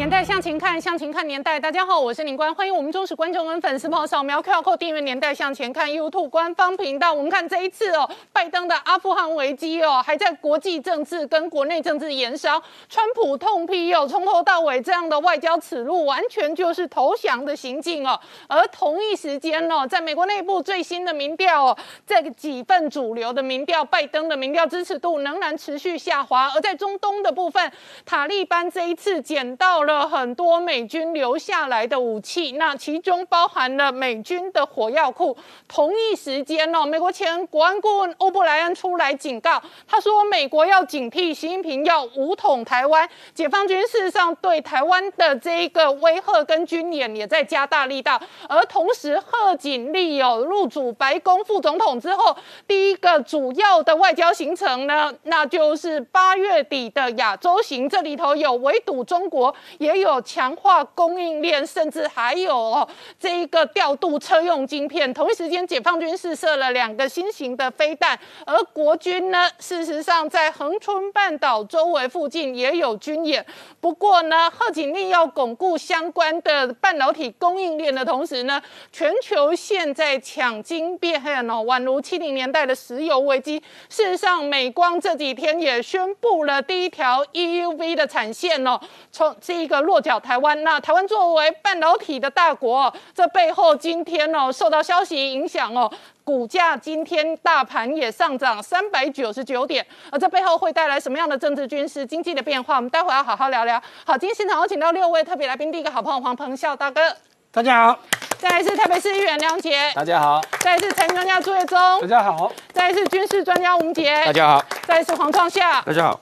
年代向前看，向前看年代。大家好，我是林官，欢迎我们忠实观众跟粉丝朋友扫描 QR Code 订阅《年代向前看》YouTube 官方频道。我们看这一次哦，拜登的阿富汗危机哦，还在国际政治跟国内政治延烧。川普痛批哦，从头到尾这样的外交耻辱，完全就是投降的行径哦。而同一时间哦，在美国内部最新的民调哦，这几份主流的民调，拜登的民调支持度仍然持续下滑。而在中东的部分，塔利班这一次捡到了。了很多美军留下来的武器，那其中包含了美军的火药库。同一时间哦，美国前国安顾问欧布莱恩出来警告，他说美国要警惕习近平要武统台湾。解放军事实上对台湾的这一个威吓跟军演也在加大力道。而同时，贺锦丽有入主白宫副总统之后，第一个主要的外交行程呢，那就是八月底的亚洲行，这里头有围堵中国。也有强化供应链，甚至还有哦这一个调度车用晶片。同一时间，解放军试射了两个新型的飞弹，而国军呢，事实上在恒春半岛周围附近也有军演。不过呢，贺锦丽要巩固相关的半导体供应链的同时呢，全球现在抢晶变哦，宛如七零年代的石油危机。事实上，美光这几天也宣布了第一条 EUV 的产线哦，从这。个落脚台湾，那台湾作为半导体的大国，这背后今天哦受到消息影响哦，股价今天大盘也上涨三百九十九点，而这背后会带来什么样的政治、军事、经济的变化？我们待会要好好聊聊。好，今天现场有请到六位特别来宾，第一个好朋友黄鹏孝大哥，大家好；再来是台北市议员梁杰，大家好；再来是财经专家朱月忠，大家好；再来是军事专家吴杰，大家好；再来是黄创夏，大家好。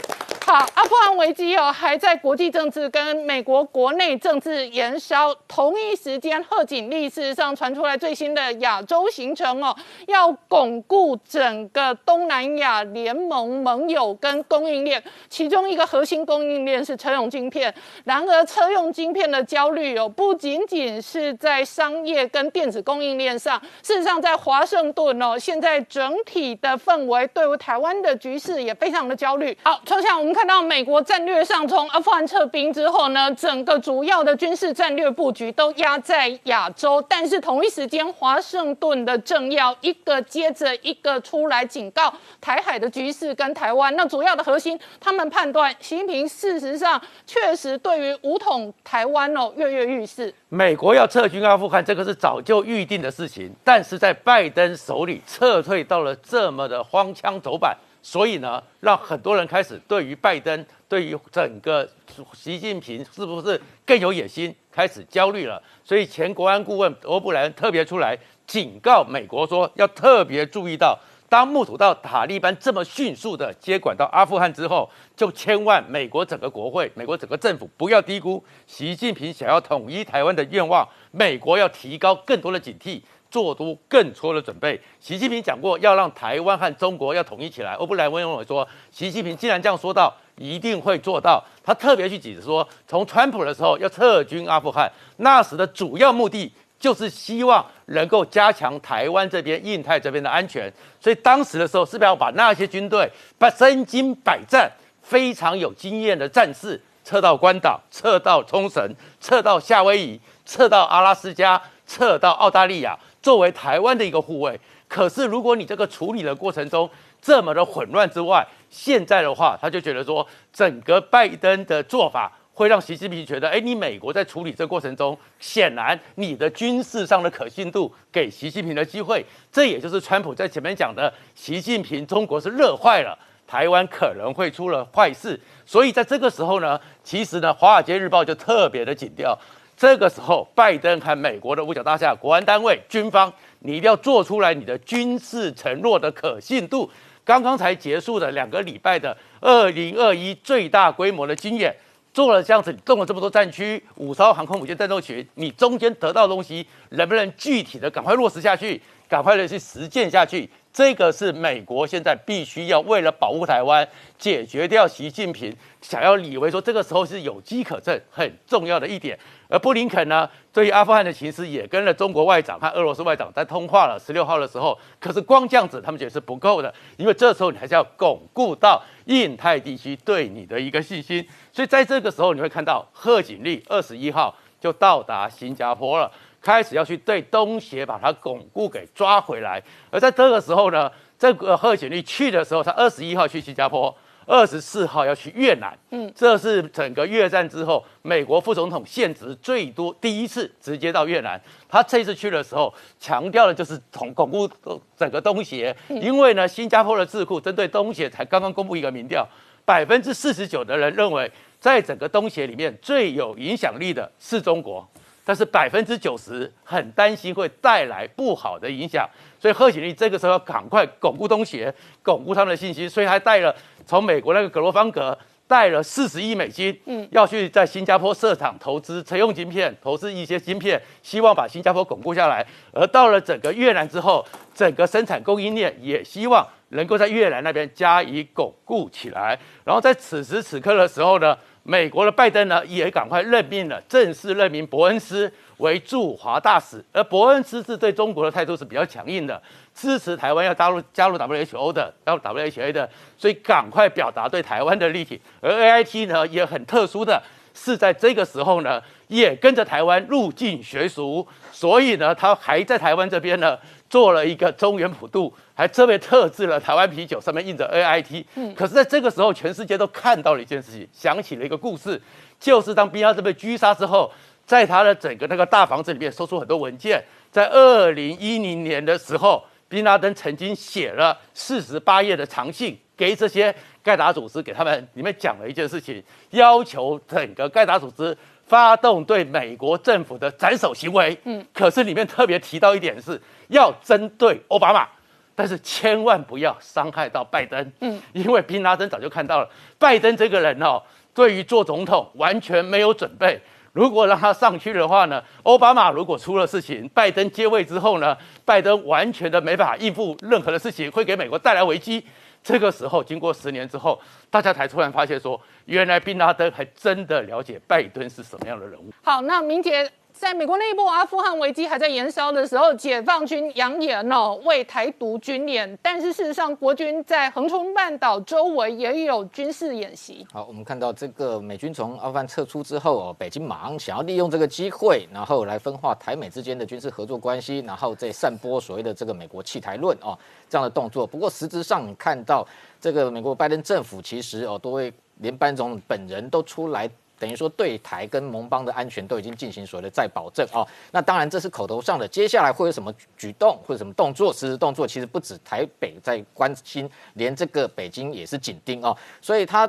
好，阿富汗危机哦，还在国际政治跟美国国内政治延烧。同一时间，贺锦丽事实上传出来最新的亚洲行程哦，要巩固整个东南亚联盟盟友跟供应链，其中一个核心供应链是车用晶片。然而，车用晶片的焦虑哦，不仅仅是在商业跟电子供应链上，事实上在华盛顿哦，现在整体的氛围对于台湾的局势也非常的焦虑。好，从下我们。看到美国战略上从阿富汗撤兵之后呢，整个主要的军事战略布局都压在亚洲，但是同一时间，华盛顿的政要一个接着一个出来警告台海的局势跟台湾。那主要的核心，他们判断习近平事实上确实对于武统台湾哦跃跃欲试。美国要撤军阿富汗，这个是早就预定的事情，但是在拜登手里撤退到了这么的荒腔走板。所以呢，让很多人开始对于拜登、对于整个习近平是不是更有野心，开始焦虑了。所以前国安顾问欧布莱恩特别出来警告美国说，要特别注意到，当目睹到塔利班这么迅速的接管到阿富汗之后，就千万美国整个国会、美国整个政府不要低估习近平想要统一台湾的愿望，美国要提高更多的警惕。做出更多的准备。习近平讲过，要让台湾和中国要统一起来。欧布莱恩认为说，习近平既然这样说到，一定会做到。他特别去解释说，从川普的时候要撤军阿富汗，那时的主要目的就是希望能够加强台湾这边、印太这边的安全。所以当时的时候，是不是要把那些军队、把身经百战、非常有经验的战士撤到关岛、撤到冲绳、撤到夏威夷、撤到阿拉斯加、撤到澳大利亚？作为台湾的一个护卫，可是如果你这个处理的过程中这么的混乱之外，现在的话，他就觉得说，整个拜登的做法会让习近平觉得，哎，你美国在处理这过程中，显然你的军事上的可信度给习近平的机会，这也就是川普在前面讲的，习近平中国是热坏了，台湾可能会出了坏事，所以在这个时候呢，其实呢，华尔街日报就特别的紧调。这个时候，拜登和美国的五角大厦、国安单位、军方，你一定要做出来你的军事承诺的可信度。刚刚才结束的两个礼拜的二零二一最大规模的军演，做了这样子，动了这么多战区，五艘航空母舰战斗群，你中间得到的东西，能不能具体的赶快落实下去，赶快的去实践下去？这个是美国现在必须要为了保护台湾，解决掉习近平想要以为说这个时候是有机可乘很重要的一点。而布林肯呢，对于阿富汗的情势也跟了中国外长和俄罗斯外长在通话了。十六号的时候，可是光这样子他们觉得是不够的，因为这时候你还是要巩固到印太地区对你的一个信心。所以在这个时候，你会看到贺锦丽二十一号就到达新加坡了。开始要去对东协把它巩固给抓回来，而在这个时候呢，这个贺锦丽去的时候，他二十一号去新加坡，二十四号要去越南，嗯，这是整个越战之后美国副总统现职最多第一次直接到越南。他这次去的时候强调的就是统巩固整个东协，因为呢，新加坡的智库针对东协才刚刚公布一个民调，百分之四十九的人认为，在整个东协里面最有影响力的是中国。但是百分之九十很担心会带来不好的影响，所以贺锦丽这个时候要赶快巩固东协，巩固他们的信心，所以还带了从美国那个格罗方格带了四十亿美金，嗯，要去在新加坡设厂投资车用晶片，投资一些晶片，希望把新加坡巩固下来。而到了整个越南之后，整个生产供应链也希望能够在越南那边加以巩固起来。然后在此时此刻的时候呢？美国的拜登呢，也赶快任命了，正式任命伯恩斯为驻华大使。而伯恩斯是对中国的态度是比较强硬的，支持台湾要加入加入 WHO 的，加入 WHA 的，所以赶快表达对台湾的力挺。而 AIT 呢，也很特殊的是，在这个时候呢，也跟着台湾入境学俗，所以呢，他还在台湾这边呢。做了一个中原普渡，还特别特制了台湾啤酒，上面印着 A I T。嗯，可是在这个时候，全世界都看到了一件事情，想起了一个故事，就是当宾拉登被狙杀之后，在他的整个那个大房子里面搜出很多文件。在二零一零年的时候，宾拉登曾经写了四十八页的长信给这些盖达组织，给他们里面讲了一件事情，要求整个盖达组织。发动对美国政府的斩首行为，嗯，可是里面特别提到一点是要针对奥巴马，但是千万不要伤害到拜登，嗯，因为宾拉登早就看到了拜登这个人哦，对于做总统完全没有准备，如果让他上去的话呢，奥巴马如果出了事情，拜登接位之后呢，拜登完全的没法应付任何的事情，会给美国带来危机。这个时候，经过十年之后，大家才突然发现说，原来宾拉登还真的了解拜登是什么样的人物。好，那明杰。在美国内部阿富汗危机还在延烧的时候，解放军扬言哦为台独军演，但是事实上国军在横冲半岛周围也有军事演习。好，我们看到这个美军从阿富汗撤出之后哦，北京马上想要利用这个机会，然后来分化台美之间的军事合作关系，然后再散播所谓的这个美国弃台论哦这样的动作。不过实质上你看到这个美国拜登政府其实哦多位连班总本人都出来。等于说对台跟盟邦的安全都已经进行所谓的再保证哦，那当然这是口头上的，接下来会有什么举动或者什么动作？实质动作其实不止台北在关心，连这个北京也是紧盯哦，所以他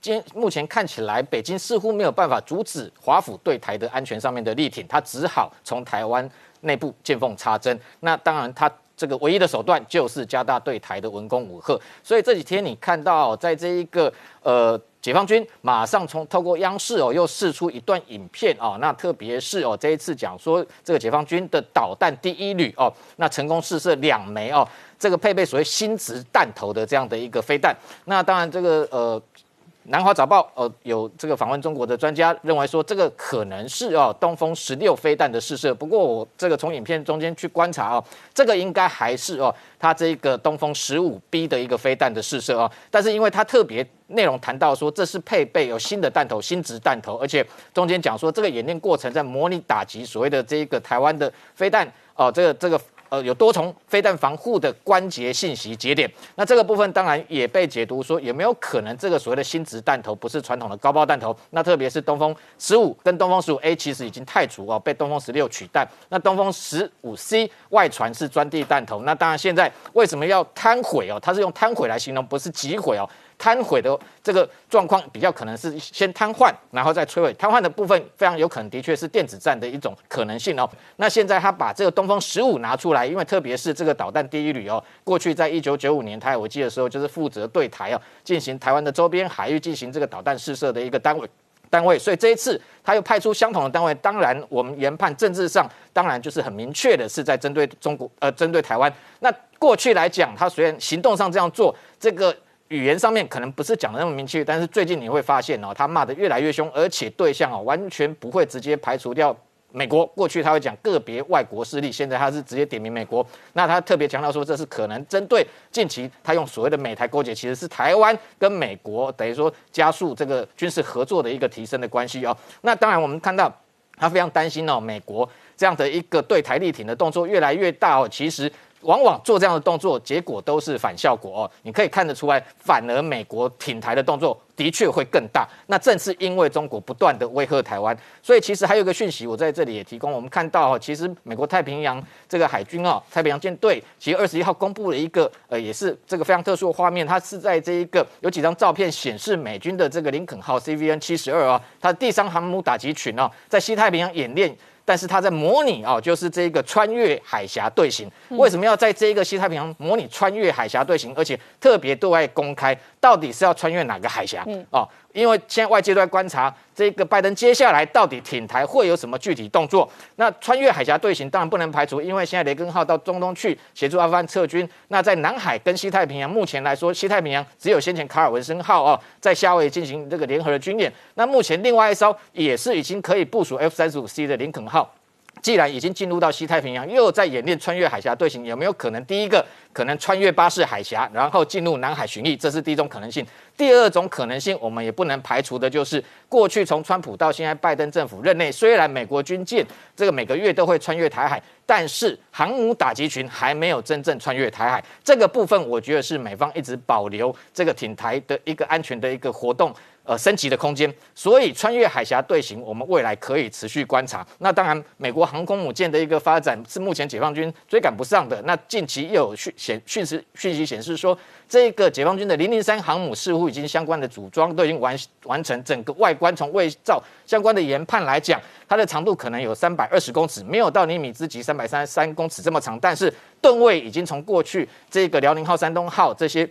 今目前看起来，北京似乎没有办法阻止华府对台的安全上面的力挺，他只好从台湾内部见缝插针。那当然他。这个唯一的手段就是加大对台的文攻武赫，所以这几天你看到，在这一个呃解放军马上从透过央视哦又试出一段影片哦，那特别是哦这一次讲说这个解放军的导弹第一旅哦，那成功试射两枚哦，这个配备所谓新质弹头的这样的一个飞弹，那当然这个呃。南华早报呃有这个访问中国的专家认为说这个可能是哦东风十六飞弹的试射，不过我这个从影片中间去观察哦，这个应该还是哦它这个东风十五 B 的一个飞弹的试射哦，但是因为它特别内容谈到说这是配备有新的弹头新直弹头，而且中间讲说这个演练过程在模拟打击所谓的这个台湾的飞弹哦这个这个。呃，有多重飞弹防护的关节信息节点，那这个部分当然也被解读说，有没有可能这个所谓的新直弹头不是传统的高爆弹头？那特别是东风十五跟东风十五 A 其实已经太除哦，被东风十六取代。那东风十五 C 外传是钻地弹头，那当然现在为什么要瘫毁哦？它是用瘫毁来形容，不是击毁哦。瘫毁的这个状况比较可能是先瘫痪，然后再摧毁。瘫痪的部分非常有可能的确是电子战的一种可能性哦。那现在他把这个东风十五拿出来，因为特别是这个导弹第一旅哦，过去在一九九五年台海危机的时候，就是负责对台哦进行台湾的周边海域进行这个导弹试射的一个单位。单位，所以这一次他又派出相同的单位，当然我们研判政治上当然就是很明确的是在针对中国，呃，针对台湾。那。过去来讲，他虽然行动上这样做，这个语言上面可能不是讲的那么明确，但是最近你会发现哦，他骂的越来越凶，而且对象哦完全不会直接排除掉。美国过去他会讲个别外国势力，现在他是直接点名美国。那他特别强调说，这是可能针对近期他用所谓的美台勾结，其实是台湾跟美国等于说加速这个军事合作的一个提升的关系哦。那当然我们看到他非常担心哦，美国这样的一个对台力挺的动作越来越大哦，其实。往往做这样的动作，结果都是反效果哦。你可以看得出来，反而美国挺台的动作的确会更大。那正是因为中国不断的威吓台湾，所以其实还有一个讯息，我在这里也提供。我们看到哦，其实美国太平洋这个海军哦，太平洋舰队，其实二十一号公布了一个呃，也是这个非常特殊的画面。它是在这一个有几张照片显示美军的这个林肯号 CVN 七十二啊，它的第三航母打击群哦，在西太平洋演练。但是他在模拟啊，就是这个穿越海峡队形。为什么要在这一个西太平洋模拟穿越海峡队形，而且特别对外公开，到底是要穿越哪个海峡？哦，因为现在外界都在观察这个拜登接下来到底挺台会有什么具体动作。那穿越海峡队形当然不能排除，因为现在雷根号到中东去协助阿富汗撤军。那在南海跟西太平洋，目前来说，西太平洋只有先前卡尔文森号哦，在夏威夷进行这个联合的军演。那目前另外一艘也是已经可以部署 F 三十五 C 的林肯号。既然已经进入到西太平洋，又在演练穿越海峡队形，有没有可能第一个可能穿越巴士海峡，然后进入南海巡弋？这是第一种可能性。第二种可能性，我们也不能排除的就是，过去从川普到现在拜登政府任内，虽然美国军舰这个每个月都会穿越台海，但是航母打击群还没有真正穿越台海。这个部分，我觉得是美方一直保留这个挺台的一个安全的一个活动。呃，升级的空间，所以穿越海峡队形，我们未来可以持续观察。那当然，美国航空母舰的一个发展是目前解放军追赶不上的。那近期又有讯显讯息讯息显示说，这个解放军的零零三航母似乎已经相关的组装都已经完完成，整个外观从伪造相关的研判来讲，它的长度可能有三百二十公尺，没有到尼米兹级三百三十三公尺这么长，但是吨位已经从过去这个辽宁号、山东号这些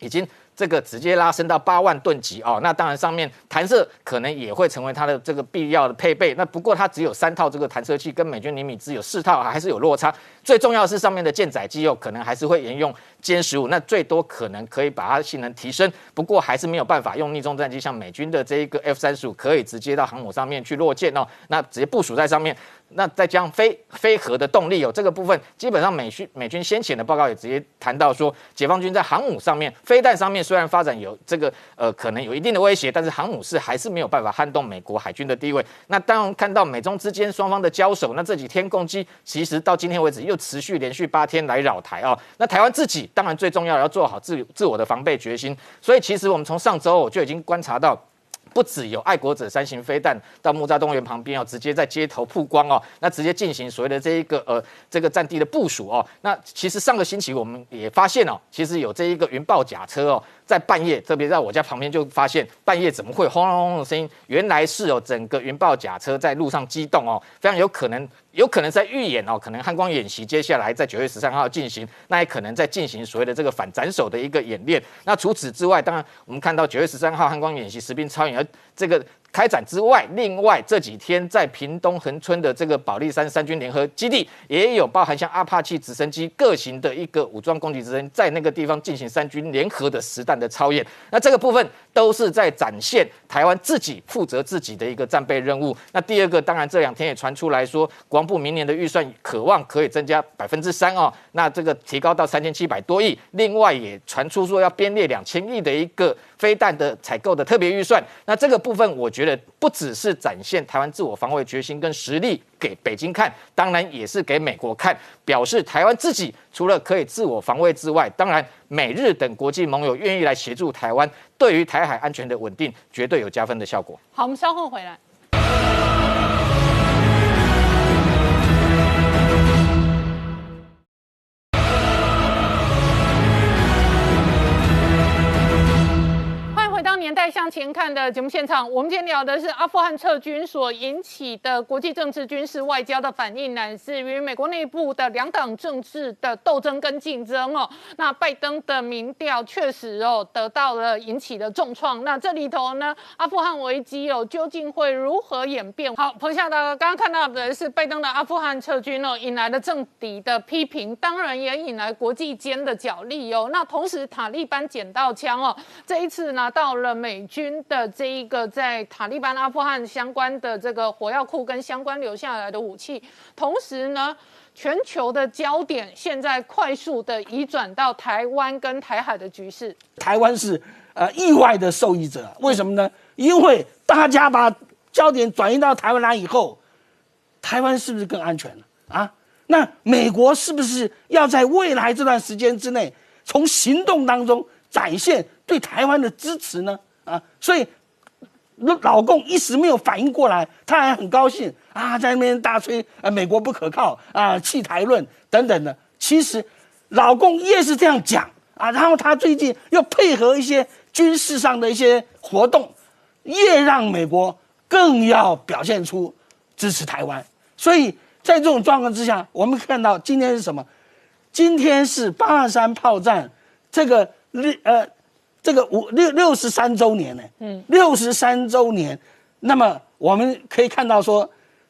已经。这个直接拉升到八万吨级哦，那当然上面弹射可能也会成为它的这个必要的配备。那不过它只有三套这个弹射器，跟美军尼米兹有四套，还是有落差。最重要是上面的舰载机哦，可能还是会沿用歼十五，那最多可能可以把它性能提升。不过还是没有办法用逆中战机，像美军的这一个 F 三十五可以直接到航母上面去落舰哦，那直接部署在上面。那再加上飞飞核的动力哦，这个部分基本上美军美军先前的报告也直接谈到说，解放军在航母上面、飞弹上面虽然发展有这个呃可能有一定的威胁，但是航母是还是没有办法撼动美国海军的地位。那当然看到美中之间双方的交手，那这几天攻击其实到今天为止又持续连续八天来扰台啊。那台湾自己当然最重要要做好自自我的防备决心。所以其实我们从上周我就已经观察到。不止有爱国者三型飞弹到木栅动物园旁边哦，直接在街头曝光哦，那直接进行所谓的这一个呃这个战地的部署哦。那其实上个星期我们也发现哦，其实有这一个云豹甲车哦。在半夜，特别在我家旁边，就发现半夜怎么会轰隆隆的声音？原来是有，整个云豹甲车在路上机动哦，非常有可能，有可能在预演哦，可能汉光演习接下来在九月十三号进行，那也可能在进行所谓的这个反斩首的一个演练。那除此之外，当然我们看到九月十三号汉光演习实兵超演，而这个。开展之外，另外这几天在屏东恒村的这个保利山三军联合基地，也有包含像阿帕奇直升机各型的一个武装攻击直升机，在那个地方进行三军联合的实弹的操演。那这个部分都是在展现台湾自己负责自己的一个战备任务。那第二个，当然这两天也传出来说，国防部明年的预算渴望可以增加百分之三哦，那这个提高到三千七百多亿。另外也传出说要编列两千亿的一个飞弹的采购的特别预算。那这个部分，我觉得不只是展现台湾自我防卫决心跟实力给北京看，当然也是给美国看，表示台湾自己除了可以自我防卫之外，当然美日等国际盟友愿意来协助台湾，对于台海安全的稳定绝对有加分的效果。好，我们稍后回来。年代向前看的节目现场，我们今天聊的是阿富汗撤军所引起的国际政治、军事、外交的反应，乃至于美国内部的两党政治的斗争跟竞争哦。那拜登的民调确实哦得到了引起的重创。那这里头呢，阿富汗危机哦究竟会如何演变？好，彭夏大哥刚刚看到的是拜登的阿富汗撤军哦，引来了政敌的批评，当然也引来国际间的角力哦。那同时塔利班捡到枪哦，这一次拿到。了美军的这一个在塔利班阿富汗相关的这个火药库跟相关留下来的武器，同时呢，全球的焦点现在快速的移转到台湾跟台海的局势。台湾是呃意外的受益者，为什么呢？因为大家把焦点转移到台湾来以后，台湾是不是更安全了啊？那美国是不是要在未来这段时间之内，从行动当中展现？对台湾的支持呢？啊，所以老共一时没有反应过来，他还很高兴啊，在那边大吹啊，美国不可靠啊，弃台论等等的。其实老共越是这样讲啊，然后他最近又配合一些军事上的一些活动，越让美国更要表现出支持台湾。所以在这种状况之下，我们看到今天是什么？今天是八二三炮战这个日呃。这个五六六十三周年呢，嗯，六十三周年，那么我们可以看到说，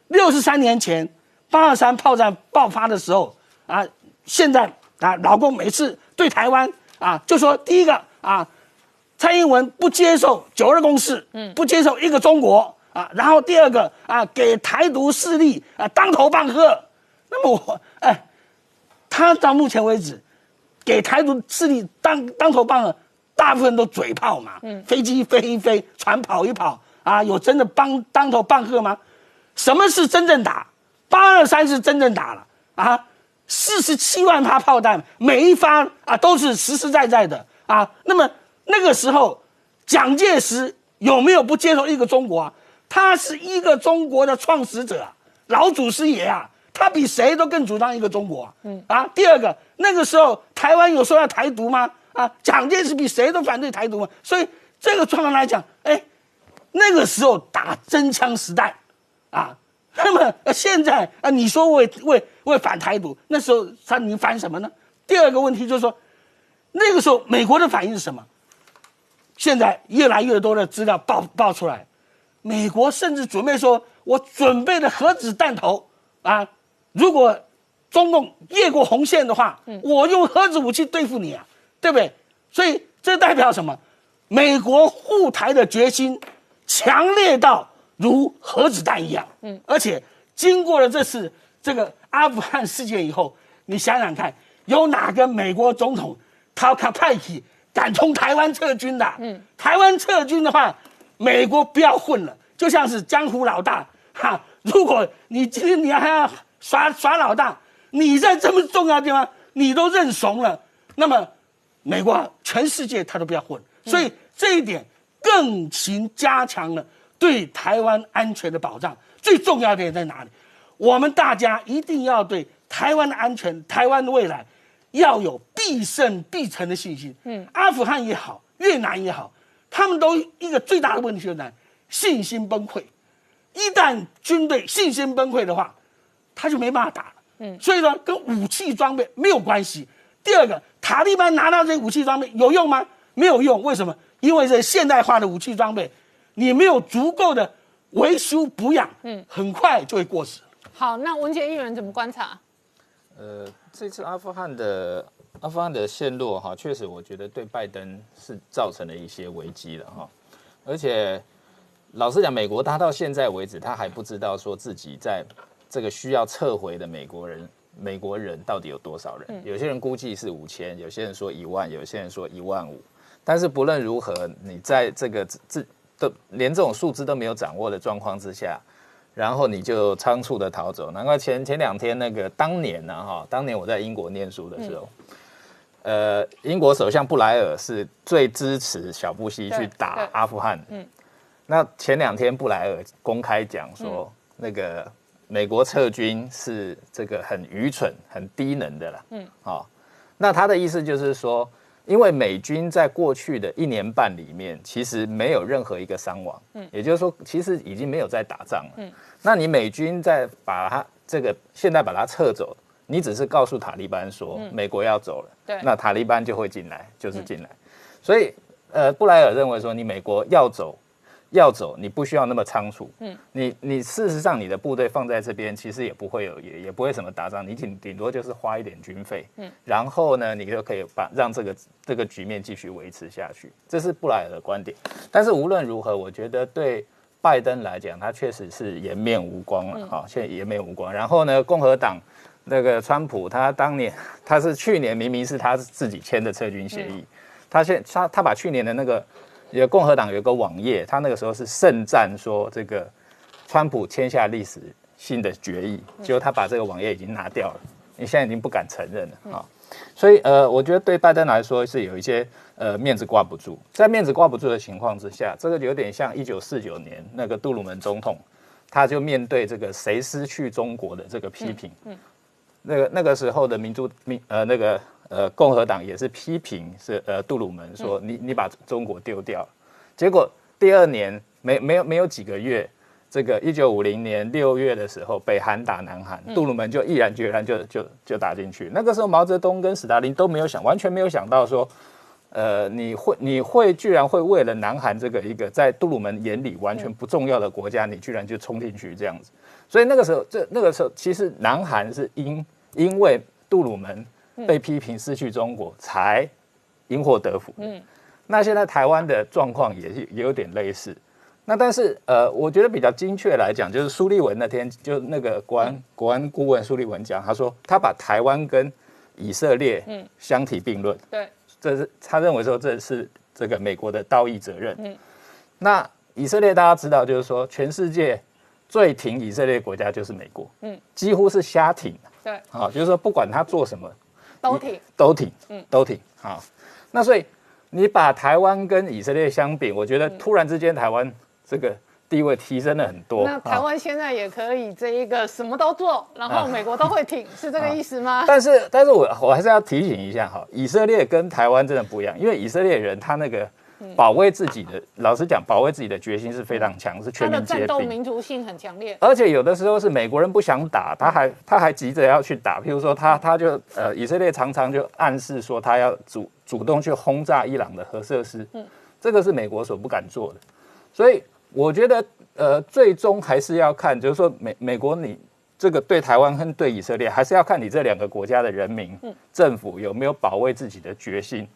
六十三年前八二三炮战爆发的时候啊，现在啊，老共每次对台湾啊，就说第一个啊，蔡英文不接受九二共识，嗯，不接受一个中国啊，然后第二个啊，给台独势力啊当头棒喝，那么我哎，他到目前为止给台独势力当当头棒喝。大部分都嘴炮嘛，飞机飞一飞，船跑一跑啊，有真的帮当头棒喝吗？什么是真正打？八二三是真正打了啊，四十七万发炮弹，每一发啊都是实实在在的啊。那么那个时候，蒋介石有没有不接受一个中国啊？他是一个中国的创始者，老祖师爷啊，他比谁都更主张一个中国。嗯啊，第二个，那个时候台湾有说要台独吗？啊，蒋介石比谁都反对台独嘛，所以这个状况来讲，哎，那个时候打真枪实弹，啊，那么现在啊，你说为为为反台独，那时候他你反什么呢？第二个问题就是说，那个时候美国的反应是什么？现在越来越多的资料爆爆出来，美国甚至准备说，我准备的核子弹头啊，如果中共越过红线的话，我用核子武器对付你啊。对不对？所以这代表什么？美国护台的决心强烈到如核子弹一样。嗯，而且经过了这次这个阿富汗事件以后，你想想看，有哪个美国总统他他派去敢从台湾撤军的？嗯，台湾撤军的话，美国不要混了，就像是江湖老大哈。如果你今天你还要耍耍老大，你在这么重要的地方你都认怂了，那么。美国全世界他都不要混，所以这一点更行加强了对台湾安全的保障。最重要的点在哪里？我们大家一定要对台湾的安全、台湾的未来要有必胜必成的信心。嗯，阿富汗也好，越南也好，他们都一个最大的问题就是呢，信心崩溃。一旦军队信心崩溃的话，他就没办法打了。嗯，所以说跟武器装备没有关系。第二个，塔利班拿到这些武器装备有用吗？没有用，为什么？因为这现代化的武器装备，你没有足够的维修补养，嗯，很快就会过时。好，那文杰议员怎么观察？呃，这次阿富汗的阿富汗的陷落哈，确实我觉得对拜登是造成了一些危机了哈。而且老实讲，美国他到现在为止，他还不知道说自己在这个需要撤回的美国人。美国人到底有多少人？有些人估计是五千，有些人说一万，有些人说一万五。但是不论如何，你在这个这都连这种数字都没有掌握的状况之下，然后你就仓促的逃走。难怪前前两天那个当年呢，哈，当年我在英国念书的时候，呃，英国首相布莱尔是最支持小布希去打阿富汗。嗯，那前两天布莱尔公开讲说那个。美国撤军是这个很愚蠢、很低能的了。嗯，好，那他的意思就是说，因为美军在过去的一年半里面，其实没有任何一个伤亡，嗯，也就是说，其实已经没有在打仗了，嗯，那你美军在把它这个现在把它撤走，你只是告诉塔利班说美国要走了，对。那塔利班就会进来，就是进来，所以呃，布莱尔认为说你美国要走。要走，你不需要那么仓促。嗯，你你事实上你的部队放在这边，其实也不会有也也不会什么打仗，你顶顶多就是花一点军费。嗯，然后呢，你就可以把让这个这个局面继续维持下去。这是布莱尔的观点。但是无论如何，我觉得对拜登来讲，他确实是颜面无光了。哈，现在颜面无光。然后呢，共和党那个川普，他当年他是去年明明是他自己签的撤军协议，他现他他把去年的那个。有共和党有个网页，他那个时候是盛赞说这个川普签下历史性的决议，结果他把这个网页已经拿掉了，你现在已经不敢承认了啊。所以呃，我觉得对拜登来说是有一些呃面子挂不住，在面子挂不住的情况之下，这个有点像一九四九年那个杜鲁门总统，他就面对这个谁失去中国的这个批评，嗯，那个那个时候的民主民呃那个。呃，共和党也是批评是呃杜鲁门说你你把中国丢掉，结果第二年没没有没有几个月，这个一九五零年六月的时候，北韩打南韩，杜鲁门就毅然决然就就就打进去。那个时候毛泽东跟斯大林都没有想，完全没有想到说，呃，你会你会居然会为了南韩这个一个在杜鲁门眼里完全不重要的国家，你居然就冲进去这样子。所以那个时候，这那个时候其实南韩是因因为杜鲁门。被批评失去中国才因祸得福。嗯，那现在台湾的状况也是也有点类似。那但是呃，我觉得比较精确来讲，就是苏立文那天就那个国安国安顾问苏立文讲，他说他把台湾跟以色列嗯相提并论。对，这是他认为说这是这个美国的道义责任。嗯，那以色列大家知道，就是说全世界最挺以色列国家就是美国。嗯，几乎是瞎挺。对，好，就是说不管他做什么。都挺，都挺，嗯，都挺好。那所以你把台湾跟以色列相比，我觉得突然之间台湾这个地位提升了很多。那台湾现在也可以这一个什么都做，然后美国都会挺，是这个意思吗？但是，但是我我还是要提醒一下哈，以色列跟台湾真的不一样，因为以色列人他那个。保卫自己的，老实讲，保卫自己的决心是非常强，是全民皆兵。战斗民族性很强烈。而且有的时候是美国人不想打，他还他还急着要去打。譬如说，他他就呃，以色列常常就暗示说他要主主动去轰炸伊朗的核设施。嗯，这个是美国所不敢做的。所以我觉得呃，最终还是要看，就是说美美国你这个对台湾跟对以色列，还是要看你这两个国家的人民政府有没有保卫自己的决心。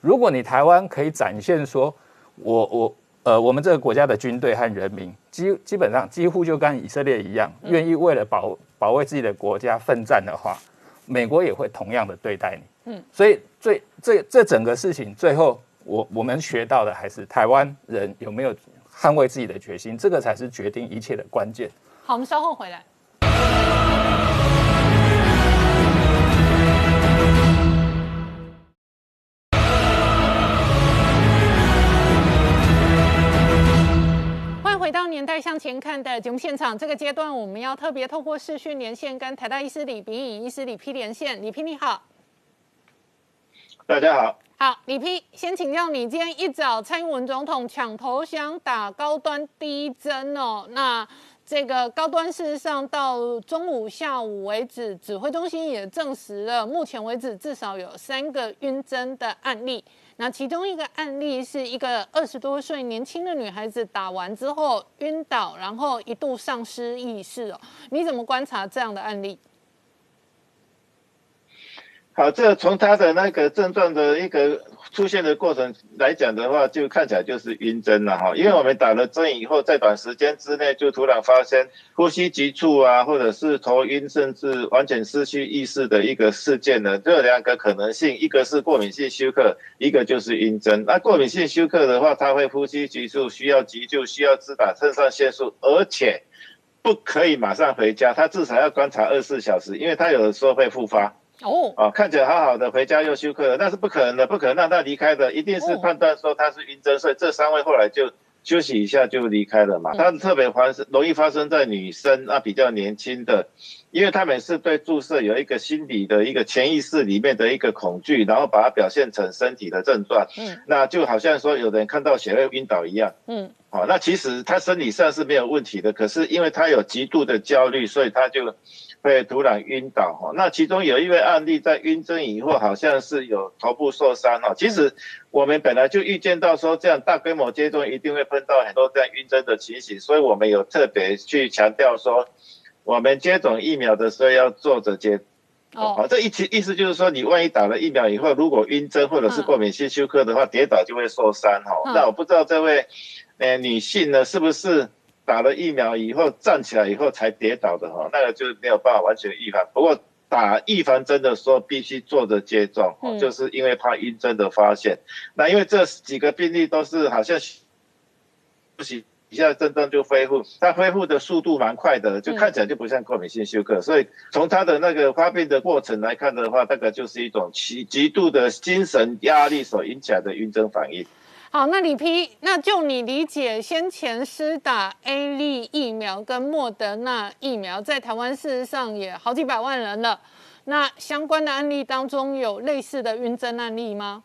如果你台湾可以展现说，我我呃，我们这个国家的军队和人民基基本上几乎就跟以色列一样，愿意为了保保卫自己的国家奋战的话，美国也会同样的对待你。嗯，所以最这这整个事情最后，我我们学到的还是台湾人有没有捍卫自己的决心，这个才是决定一切的关键。好，我们稍后回来。回到年代向前看的节目现场，这个阶段我们要特别透过视讯连线，跟台大医师李炳颖医师李批连线。李批你好，大家好，好李批，先请教你，今天一早蔡英文总统抢头想打高端第一针哦，那这个高端事实上到中午下午为止，指挥中心也证实了，目前为止至少有三个晕针的案例。那其中一个案例是一个二十多岁年轻的女孩子打完之后晕倒，然后一度丧失意识哦。你怎么观察这样的案例？好，这从他的那个症状的一个出现的过程来讲的话，就看起来就是晕针了哈。因为我们打了针以后，在短时间之内就突然发现呼吸急促啊，或者是头晕，甚至完全失去意识的一个事件呢。这两个可能性，一个是过敏性休克，一个就是晕针。那过敏性休克的话，它会呼吸急促，需要急救，需要自打肾上腺素，而且不可以马上回家，他至少要观察二十四小时，因为他有的时候会复发。哦，啊，看起来好好的，回家又休克了，那是不可能的，不可能让他离开的，一定是判断说他是晕针，所以这三位后来就休息一下就离开了嘛。它特别发生容易发生在女生啊比较年轻的，因为他们是对注射有一个心理的一个潜意识里面的一个恐惧，然后把它表现成身体的症状。嗯，那就好像说有人看到血会晕倒一样。嗯，好，那其实他生理上是没有问题的，可是因为他有极度的焦虑，所以他就。被突然晕倒哈，那其中有一位案例在晕针以后，好像是有头部受伤哈。其实我们本来就预见到说，这样大规模接种一定会碰到很多这样晕针的情形，所以我们有特别去强调说，我们接种疫苗的时候要坐着接。哦，这一其意思就是说，你万一打了疫苗以后，如果晕针或者是过敏性休克的话，跌倒就会受伤哈。那我不知道这位呃女性呢，是不是？打了疫苗以后站起来以后才跌倒的哈，那个就没有办法完全预防。不过打预防针的时候必须做着接种，就是因为怕晕针的发现。那因为这几个病例都是好像不行，一下症状就恢复，它恢复的速度蛮快的，就看起来就不像过敏性休克。所以从它的那个发病的过程来看的话，大概就是一种极极度的精神压力所引起来的晕针反应。好，那李批，那就你理解，先前施打 A 利疫苗跟莫德纳疫苗，在台湾事实上也好几百万人了。那相关的案例当中有类似的晕针案例吗？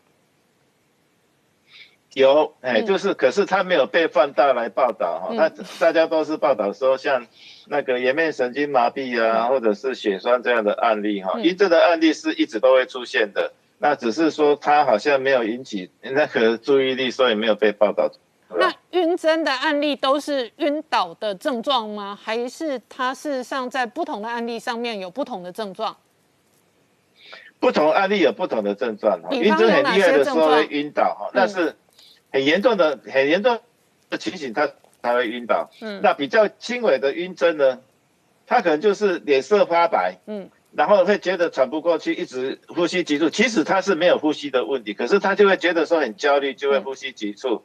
有，哎，就是，可是他没有被放大来报道哈。那大家都是报道说，像那个颜面神经麻痹啊，或者是血栓这样的案例哈。晕针的案例是一直都会出现的。那只是说他好像没有引起那个注意力，所以没有被报道。那晕针的案例都是晕倒的症状吗？还是他事实上在不同的案例上面有不同的症状？不同案例有不同的症状哈。晕针很厉害的时候会晕倒哈，那是很严重的、很严重的情形，他才会晕倒。嗯。那比较轻微的晕针呢，他可能就是脸色发白。嗯。然后会觉得喘不过气，一直呼吸急促。其实他是没有呼吸的问题，可是他就会觉得说很焦虑，就会呼吸急促，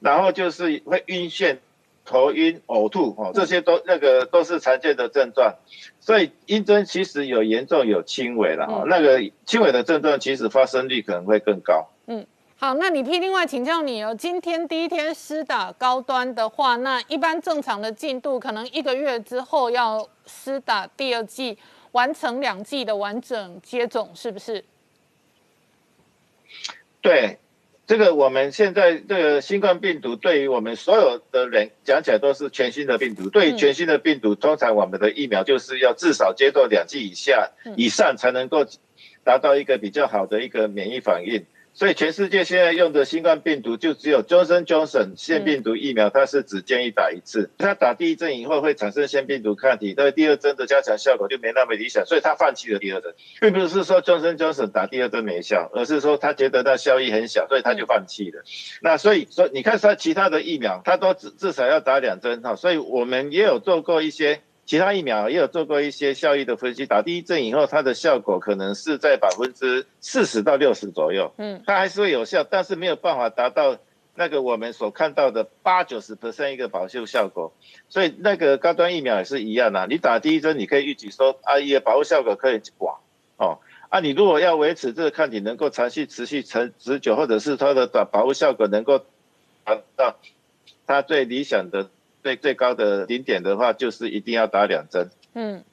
然后就是会晕眩、头晕、呕吐，哦，这些都那个都是常见的症状。所以晕针其实有严重有轻微了哈，那个轻微的症状其实发生率可能会更高。嗯，好，那你 P 另外请教你哦，今天第一天施打高端的话，那一般正常的进度可能一个月之后要施打第二剂。完成两剂的完整接种是不是？对，这个我们现在这个新冠病毒对于我们所有的人讲起来都是全新的病毒。对于全新的病毒，通常我们的疫苗就是要至少接种两剂以下以上才能够达到一个比较好的一个免疫反应。所以全世界现在用的新冠病毒就只有 Johnson Johnson 腺病毒疫苗，它是只建议打一次。它打第一针以后会产生腺病毒抗体，但第二针的加强效果就没那么理想，所以他放弃了第二针，并不是说 Johnson Johnson 打第二针没效，而是说他觉得它效益很小，所以他就放弃了。那所以说你看他其他的疫苗，它都至至少要打两针哈，所以我们也有做过一些。其他疫苗也有做过一些效益的分析，打第一针以后，它的效果可能是在百分之四十到六十左右，嗯，它还是会有效，但是没有办法达到那个我们所看到的八九十 percent 一个保护效果。所以那个高端疫苗也是一样的，你打第一针，你可以预计说，啊，一个保护效果可以广，哦，啊，你如果要维持这个抗体能够长期持续成持久，或者是它的保保护效果能够达到它最理想的。最最高的顶点的话，就是一定要打两针。嗯，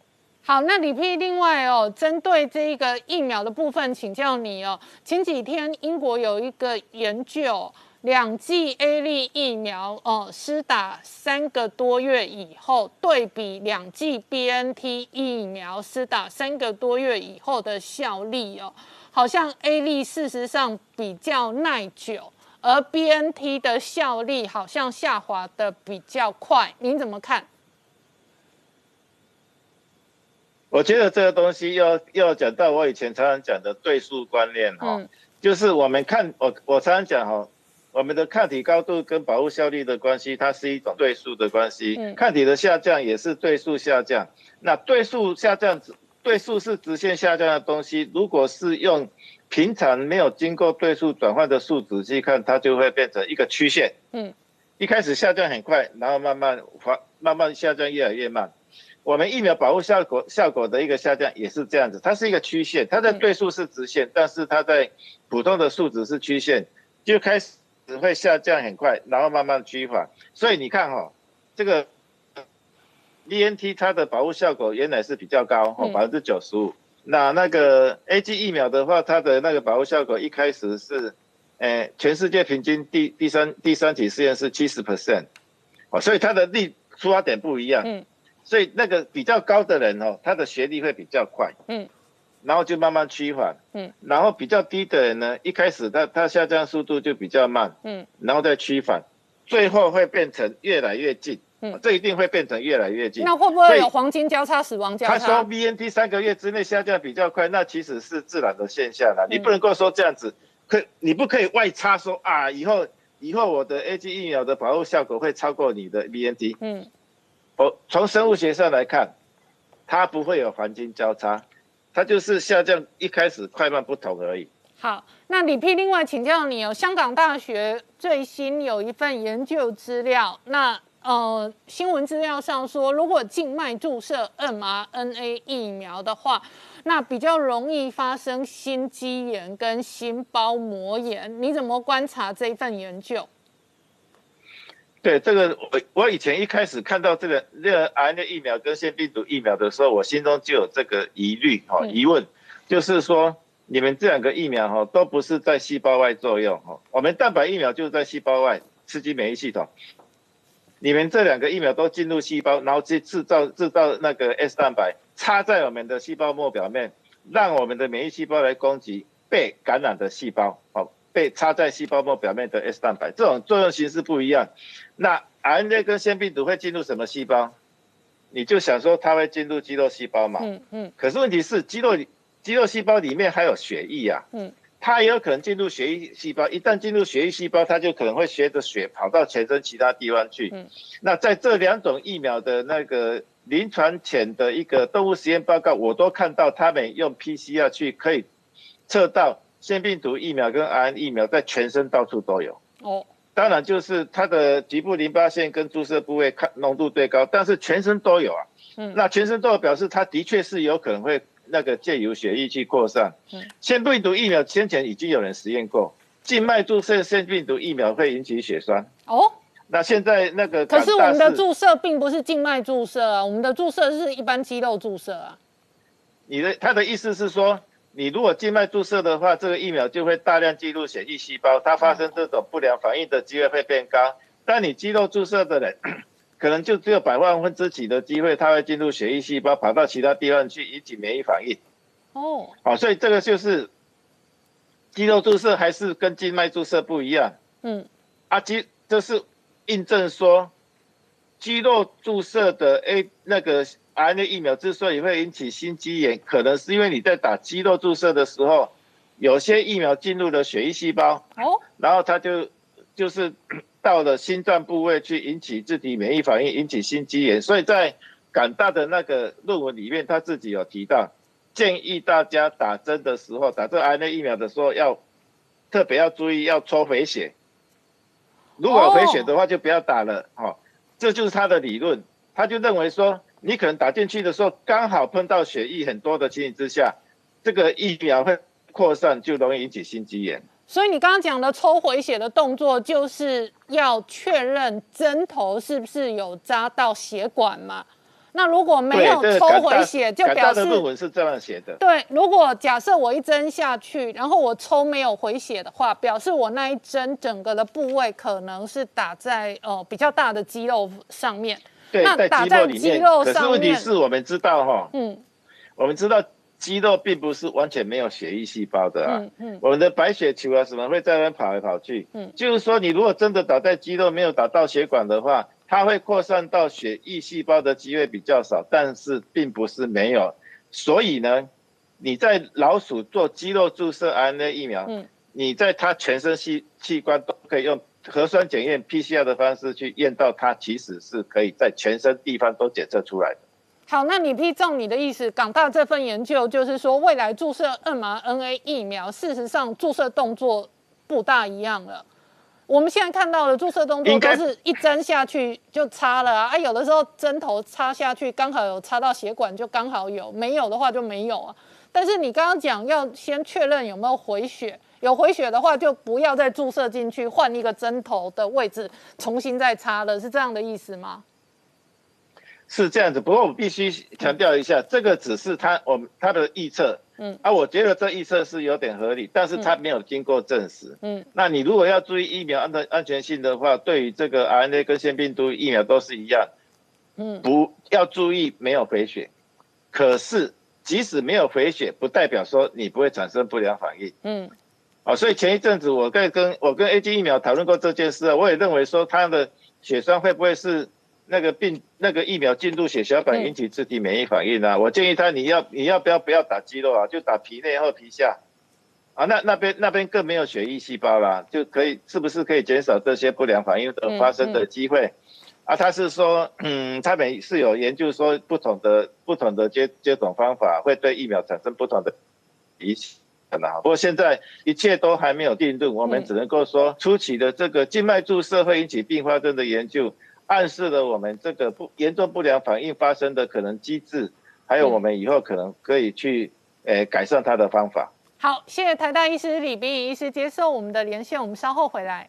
好，那李 P，另外哦，针对这个疫苗的部分，请教你哦。前几天英国有一个研究，两剂 A 利疫苗哦，施打三个多月以后，对比两剂 BNT 疫苗施打三个多月以后的效力哦，好像 A 利事实上比较耐久。而 B N T 的效力好像下滑的比较快，您怎么看？我觉得这个东西要要讲到我以前常常讲的对数观念哈，就是我们看我我常常讲哈，我们的抗体高度跟保护效力的关系，它是一种对数的关系，抗体的下降也是对数下降。那对数下降，对数是直线下降的东西，如果是用。平常没有经过对数转换的数值去看，它就会变成一个曲线。嗯，一开始下降很快，然后慢慢滑，慢慢下降越来越慢。我们疫苗保护效果效果的一个下降也是这样子，它是一个曲线，它的对数是直线，但是它在普通的数值是曲线，就开始会下降很快，然后慢慢趋缓。所以你看哈，这个 B N T 它的保护效果原来是比较高，哦，百分之九十五。那那个 A G 疫苗的话，它的那个保护效果一开始是，诶，全世界平均第第三第三期试验是七十 percent，哦，所以它的力出发点不一样。嗯。所以那个比较高的人哦，他的学历会比较快。嗯。然后就慢慢趋缓。嗯。然后比较低的人呢，一开始他他下降速度就比较慢。嗯。然后再趋缓，最后会变成越来越近。嗯，这一定会变成越来越近。那会不会有黄金交叉、死亡交叉？他说 B N T 三个月之内下降比较快，那其实是自然的现象了。你不能够说这样子，可你不可以外插说啊，以后以后我的 A G 疫苗的保护效果会超过你的 B N T。嗯，我从生物学上来看，它不会有黄金交叉，它就是下降一开始快慢不同而已。好，那李批另外请教你哦，香港大学最新有一份研究资料，那。呃，新闻资料上说，如果静脉注射 mRNA 疫苗的话，那比较容易发生心肌炎跟心包膜炎。你怎么观察这一份研究？对这个，我我以前一开始看到这个这个 RNA 疫苗跟腺病毒疫苗的时候，我心中就有这个疑虑哈疑问，就是说你们这两个疫苗哈都不是在细胞外作用哈，我们蛋白疫苗就是在细胞外刺激免疫系统。你们这两个疫苗都进入细胞，然后去制造制造那个 S 蛋白，插在我们的细胞膜表面，让我们的免疫细胞来攻击被感染的细胞。好，被插在细胞膜表面的 S 蛋白，这种作用形式不一样。那 RNA 跟腺病毒会进入什么细胞？你就想说它会进入肌肉细胞嘛？嗯嗯。可是问题是肌肉肌肉细胞里面还有血液呀。嗯。它也有可能进入血液细胞，一旦进入血液细胞，它就可能会随着血跑到全身其他地方去。嗯，那在这两种疫苗的那个临床前的一个动物实验报告，我都看到他们用 PCR 去可以测到腺病毒疫苗跟 RNA 疫苗在全身到处都有。哦，当然就是它的局部淋巴腺跟注射部位看浓度最高，但是全身都有啊。嗯，那全身都有表示它的确是有可能会。那个借由血液去扩散，腺病毒疫苗先前已经有人实验过，静脉注射腺病毒疫苗会引起血栓。哦，那现在那个可是我们的注射并不是静脉注射啊，我们的注射是一般肌肉注射啊。你的他的意思是说，你如果静脉注射的话，这个疫苗就会大量进入血液细胞，它发生这种不良反应的机会会变高。但你肌肉注射的人。可能就只有百万分之几的机会，它会进入血液细胞，跑到其他地方去引起免疫反应。哦，好，所以这个就是肌肉注射还是跟静脉注射不一样。嗯，啊，肌这是印证说，肌肉注射的 A 那个 RNA 疫苗之所以会引起心肌炎，可能是因为你在打肌肉注射的时候，有些疫苗进入了血液细胞，哦，然后它就就是。到了心脏部位去引起自体免疫反应，引起心肌炎。所以在港大的那个论文里面，他自己有提到，建议大家打针的时候，打这 RNA 疫苗的时候，要特别要注意要抽回血。如果回血的话，就不要打了。哦，这就是他的理论。他就认为说，你可能打进去的时候，刚好碰到血液很多的情形之下，这个疫苗会扩散，就容易引起心肌炎。所以你刚刚讲的抽回血的动作，就是要确认针头是不是有扎到血管嘛？那如果没有抽回血，就表示论文是这样写的。对，如果假设我一针下去，然后我抽没有回血的话，表示我那一针整个的部位可能是打在呃比较大的肌肉上面。对，那打在肌肉上面。可是问题是我们知道哈，嗯，我们知道。肌肉并不是完全没有血液细胞的啊，我们的白血球啊什么会在那边跑来跑去，就是说你如果真的打在肌肉没有打到血管的话，它会扩散到血液细胞的机会比较少，但是并不是没有。所以呢，你在老鼠做肌肉注射 RNA 疫苗，你在它全身器器官都可以用核酸检验 PCR 的方式去验到它其实是可以在全身地方都检测出来的。好，那你批照你的意思，港大这份研究就是说，未来注射 mRNA 疫苗，事实上注射动作不大一样了。我们现在看到的注射动作都是一针下去就插了啊，啊，有的时候针头插下去刚好有插到血管，就刚好有；没有的话就没有啊。但是你刚刚讲要先确认有没有回血，有回血的话，就不要再注射进去，换一个针头的位置，重新再插了，是这样的意思吗？是这样子，不过我必须强调一下，这个只是他我们他的预测，嗯，啊，我觉得这预测是有点合理，但是他没有经过证实，嗯，那你如果要注意疫苗安的安全性的话，对于这个 RNA 跟腺病毒疫苗都是一样，嗯，不要注意没有回血，可是即使没有回血，不代表说你不会产生不良反应，嗯，啊，所以前一阵子我跟跟我跟 A G 疫苗讨论过这件事啊，我也认为说它的血栓会不会是。那个病那个疫苗进入血小板引起自体免疫反应啊，我建议他你要你要不要不要打肌肉啊，就打皮内或皮下，啊那那边那边更没有血液细胞啦，就可以是不是可以减少这些不良反应的发生的机会？啊，他是说，嗯，他们是有研究说不同的不同的接接种方法会对疫苗产生不同的影响的不过现在一切都还没有定论，我们只能够说初期的这个静脉注射会引起并发症的研究。暗示了我们这个不严重不良反应发生的可能机制，还有我们以后可能可以去诶改善它的方法。好，谢谢台大医师李炳宇医师接受我们的连线，我们稍后回来。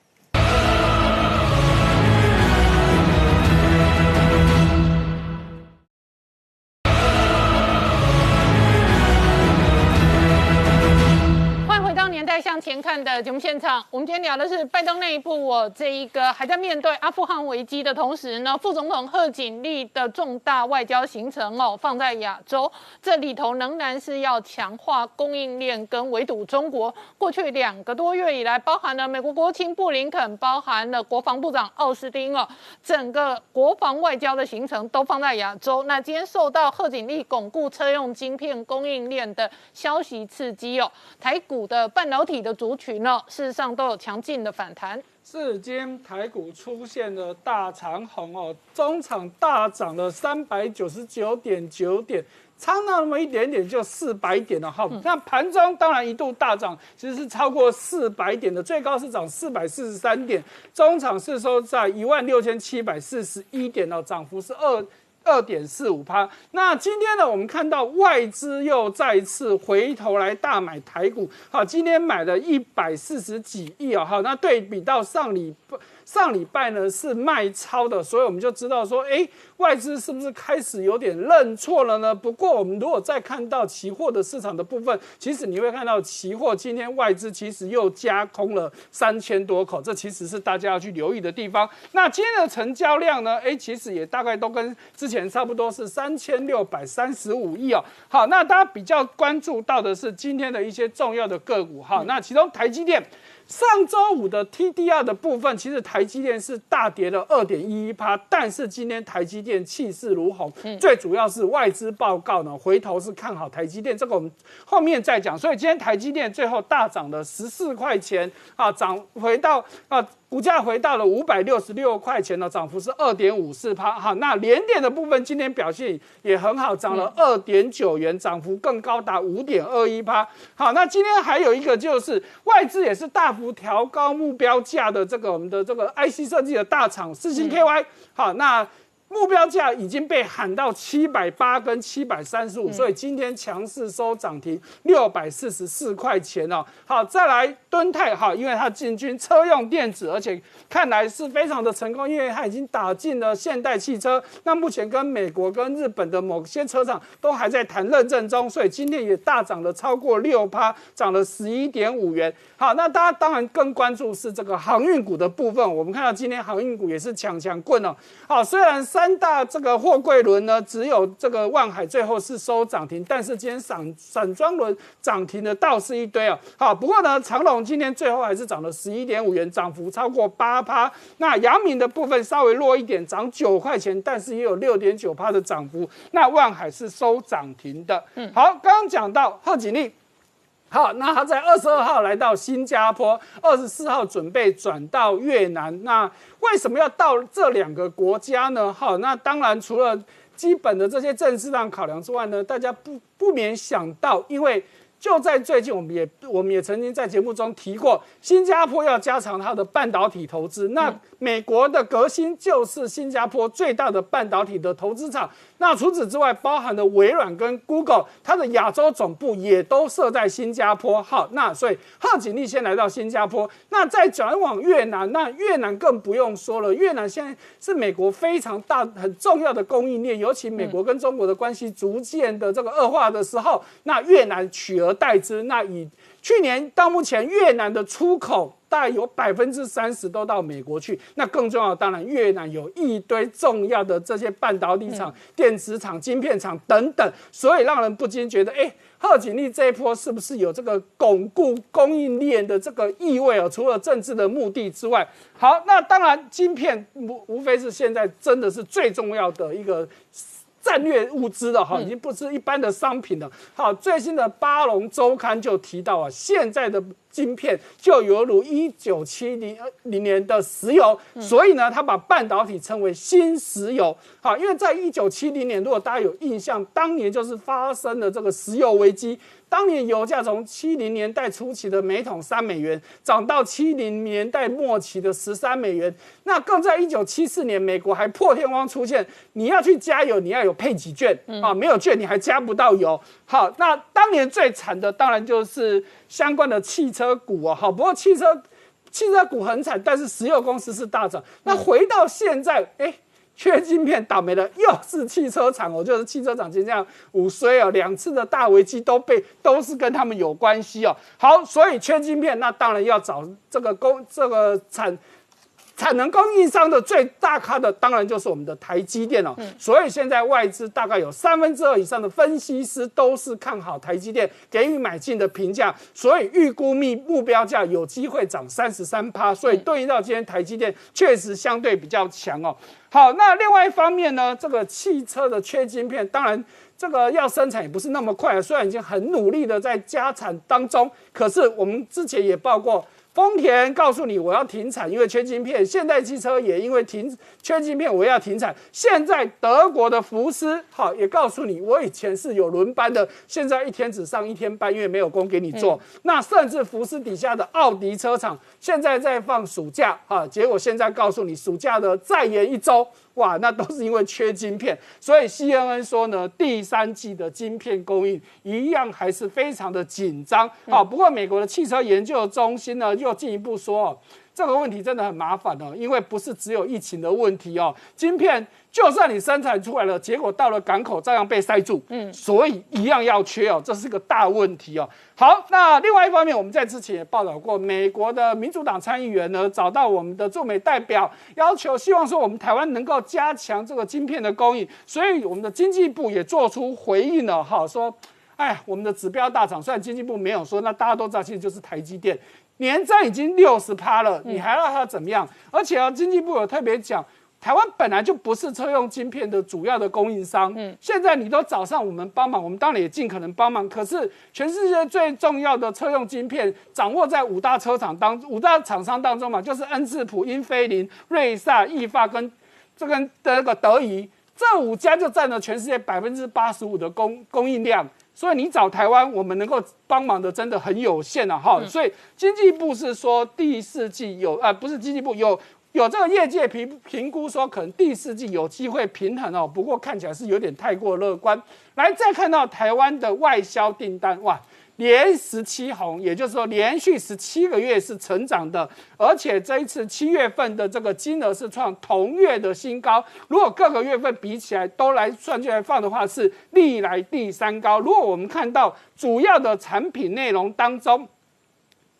前看的节目现场，我们今天聊的是拜登内部，我这一个还在面对阿富汗危机的同时呢，副总统贺锦丽的重大外交行程哦，放在亚洲，这里头仍然是要强化供应链跟围堵中国。过去两个多月以来，包含了美国国情布林肯，包含了国防部长奥斯汀哦，整个国防外交的行程都放在亚洲。那今天受到贺锦丽巩固车用晶片供应链的消息刺激哦，台股的半导。体的族群呢，事实上都有强劲的反弹。是，今天台股出现了大长红哦，中场大涨了三百九十九点九点，差那么一点点就四百点了哈。那盘中当然一度大涨，其实是超过四百点的，最高是涨四百四十三点，中场是收在一万六千七百四十一点哦，涨幅是二。二点四五趴。那今天呢，我们看到外资又再次回头来大买台股，好，今天买了一百四十几亿啊，好，那对比到上礼拜。上礼拜呢是卖超的，所以我们就知道说，哎，外资是不是开始有点认错了呢？不过我们如果再看到期货的市场的部分，其实你会看到期货今天外资其实又加空了三千多口，这其实是大家要去留意的地方。那今天的成交量呢？哎，其实也大概都跟之前差不多是三千六百三十五亿哦。好，那大家比较关注到的是今天的一些重要的个股哈，那其中台积电。上周五的 TDR 的部分，其实台积电是大跌了二点一一趴，但是今天台积电气势如虹，最主要是外资报告呢，回头是看好台积电，这个我们后面再讲。所以今天台积电最后大涨了十四块钱啊，涨回到啊。股价回到了五百六十六块钱的涨幅是二点五四趴。好，那连电的部分今天表现也很好，涨了二点九元，涨幅更高达五点二一趴。好，那今天还有一个就是外资也是大幅调高目标价的这个我们的这个 IC 设计的大厂四星 KY。好，那。目标价已经被喊到七百八跟七百三十五，所以今天强势收涨停六百四十四块钱哦。好，再来敦泰哈，因为它进军车用电子，而且看来是非常的成功，因为它已经打进了现代汽车。那目前跟美国跟日本的某些车厂都还在谈认证中，所以今天也大涨了超过六趴，涨了十一点五元。好，那大家当然更关注是这个航运股的部分。我们看到今天航运股也是强强棍哦。好，虽然三大这个货柜轮呢，只有这个万海最后是收涨停，但是今天散散装轮涨停的倒是一堆啊。好，不过呢，长隆今天最后还是涨了十一点五元，涨幅超过八趴。那阳明的部分稍微弱一点，涨九块钱，但是也有六点九趴的涨幅。那万海是收涨停的。嗯，好，刚刚讲到贺锦丽。好，那他在二十二号来到新加坡，二十四号准备转到越南。那为什么要到这两个国家呢？好，那当然除了基本的这些政治上考量之外呢，大家不不免想到，因为就在最近，我们也我们也曾经在节目中提过，新加坡要加强它的半导体投资。那美国的革新就是新加坡最大的半导体的投资厂。那除此之外，包含了微软跟 Google，它的亚洲总部也都设在新加坡。好，那所以贺锦丽先来到新加坡，那再转往越南，那越南更不用说了。越南现在是美国非常大很重要的供应链，尤其美国跟中国的关系逐渐的这个恶化的时候，那越南取而代之。那以去年到目前，越南的出口。大概有百分之三十都到美国去，那更重要，当然越南有一堆重要的这些半导体厂、电子厂、晶片厂等等，所以让人不禁觉得，哎，贺锦丽这一波是不是有这个巩固供应链的这个意味啊？除了政治的目的之外，好，那当然晶片无无非是现在真的是最重要的一个。战略物资的哈，已经不是一般的商品了。好，最新的《巴龙周刊》就提到啊，现在的晶片就犹如一九七零零年的石油，所以呢，他把半导体称为新石油。好，因为在一九七零年，如果大家有印象，当年就是发生了这个石油危机。当年油价从七零年代初期的每桶三美元，涨到七零年代末期的十三美元。那更在一九七四年，美国还破天荒出现，你要去加油，你要有配给券啊，没有券你还加不到油。好，那当年最惨的当然就是相关的汽车股啊。好，不过汽车汽车股很惨，但是石油公司是大涨。那回到现在，哎。缺晶片倒霉了又是汽车厂哦，就是汽车厂就这样午睡哦，两次的大危机都被都是跟他们有关系哦。好，所以缺晶片，那当然要找这个工这个产。产能供应商的最大咖的当然就是我们的台积电了，所以现在外资大概有三分之二以上的分析师都是看好台积电，给予买进的评价，所以预估目目标价有机会涨三十三趴，所以对应到今天台积电确实相对比较强哦。好，那另外一方面呢，这个汽车的缺晶片，当然这个要生产也不是那么快，虽然已经很努力的在加产当中，可是我们之前也报过。丰田告诉你我要停产，因为缺晶片。现代汽车也因为停缺晶片，我要停产。现在德国的福斯好也告诉你，我以前是有轮班的，现在一天只上一天班，因为没有工给你做。那甚至福斯底下的奥迪车厂现在在放暑假啊，结果现在告诉你暑假的再延一周。哇，那都是因为缺晶片，所以 CNN 说呢，第三季的晶片供应一样还是非常的紧张。好，不过美国的汽车研究中心呢，又进一步说，这个问题真的很麻烦哦，因为不是只有疫情的问题哦，晶片。就算你生产出来了，结果到了港口照样被塞住，嗯，所以一样要缺哦，这是个大问题哦。好，那另外一方面，我们在之前也报道过，美国的民主党参议员呢找到我们的驻美代表，要求希望说我们台湾能够加强这个晶片的供应，所以我们的经济部也做出回应了，哈，说，哎，我们的指标大厂，虽然经济部没有说，那大家都知道，其实就是台积电，年增已经六十趴了，你还要它怎么样？而且啊，经济部有特别讲。台湾本来就不是车用晶片的主要的供应商，嗯，现在你都找上我们帮忙，我们当然也尽可能帮忙。可是全世界最重要的车用晶片掌握在五大车厂当五大厂商当中嘛，就是恩智浦、英飞凌、瑞萨、易发跟这个那个德仪，这五家就占了全世界百分之八十五的供供应量。所以你找台湾，我们能够帮忙的真的很有限了哈。所以经济部是说第四季有啊，不是经济部有。有这个业界评评估说，可能第四季有机会平衡哦，不过看起来是有点太过乐观。来，再看到台湾的外销订单，哇，连十七红，也就是说连续十七个月是成长的，而且这一次七月份的这个金额是创同月的新高。如果各个月份比起来都来算进来放的话，是历来第三高。如果我们看到主要的产品内容当中，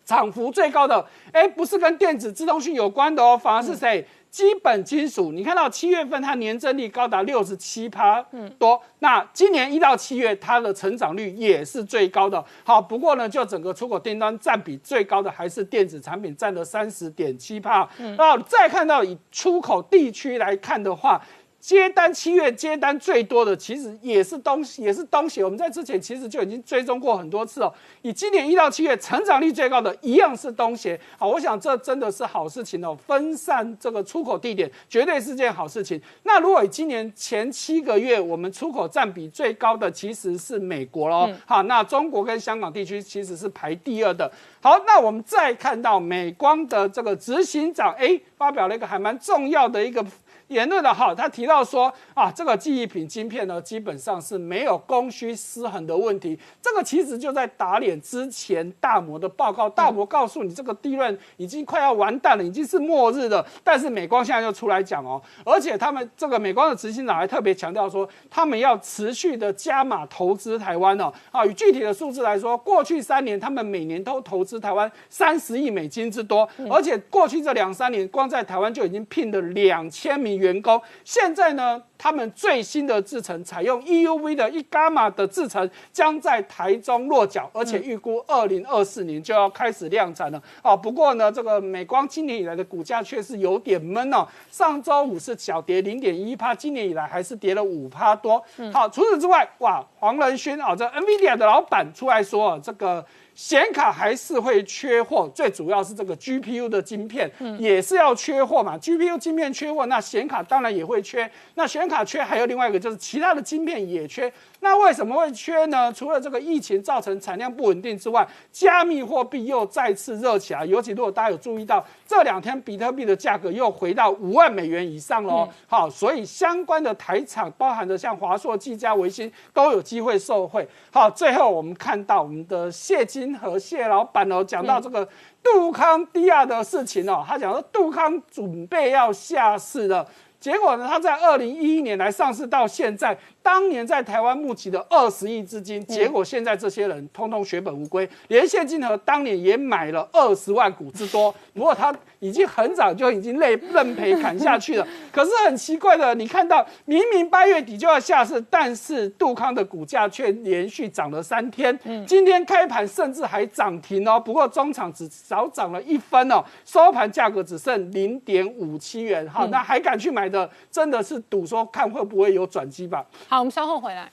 涨幅最高的，哎，不是跟电子、自动性有关的哦，反而是谁？基本金属。你看到七月份它年增率高达六十七趴多，那今年一到七月它的成长率也是最高的。好，不过呢，就整个出口订单占比最高的还是电子产品，占了三十点七帕。那再看到以出口地区来看的话。接单七月接单最多的，其实也是东也是东协。我们在之前其实就已经追踪过很多次哦。以今年一到七月成长率最高的一样是东协。好，我想这真的是好事情哦，分散这个出口地点绝对是件好事情。那如果以今年前七个月我们出口占比最高的其实是美国喽。好，那中国跟香港地区其实是排第二的。好，那我们再看到美光的这个执行长，哎，发表了一个还蛮重要的一个。言论的哈，他提到说啊，这个记忆品晶片呢，基本上是没有供需失衡的问题。这个其实就在打脸之前大摩的报告，大摩告诉你这个利润已经快要完蛋了，已经是末日了。但是美光现在就出来讲哦，而且他们这个美光的执行长还特别强调说，他们要持续的加码投资台湾哦。啊，以具体的数字来说，过去三年他们每年都投资台湾三十亿美金之多，而且过去这两三年光在台湾就已经聘了两千名。员工现在呢，他们最新的制程采用 EUV 的一伽马的制程，将在台中落脚，而且预估二零二四年就要开始量产了。啊，不过呢，这个美光今年以来的股价却是有点闷哦。上周五是小跌零点一趴，今年以来还是跌了五趴多。好，除此之外，哇，黄仁勋啊，这 NVIDIA 的老板出来说，这个。显卡还是会缺货，最主要是这个 GPU 的晶片也是要缺货嘛。GPU 晶片缺货，那显卡当然也会缺。那显卡缺，还有另外一个就是其他的晶片也缺。那为什么会缺呢？除了这个疫情造成产量不稳定之外，加密货币又再次热起来。尤其如果大家有注意到，这两天比特币的价格又回到五万美元以上喽。好，所以相关的台厂，包含的像华硕、技嘉、维新，都有机会受惠。好，最后我们看到我们的谢金和谢老板哦，讲到这个杜康迪亚的事情哦，他讲说杜康准备要下市了。结果呢？他在二零一一年来上市到现在，当年在台湾募集的二十亿资金，结果现在这些人通通血本无归，连现金和当年也买了二十万股之多。不过他已经很早就已经累认赔砍下去了。可是很奇怪的，你看到明明八月底就要下市，但是杜康的股价却连续涨了三天。今天开盘甚至还涨停哦。不过中场只少涨了一分哦，收盘价格只剩零点五七元。好，那还敢去买？的真的是赌说看会不会有转机吧。好，我们稍后回来。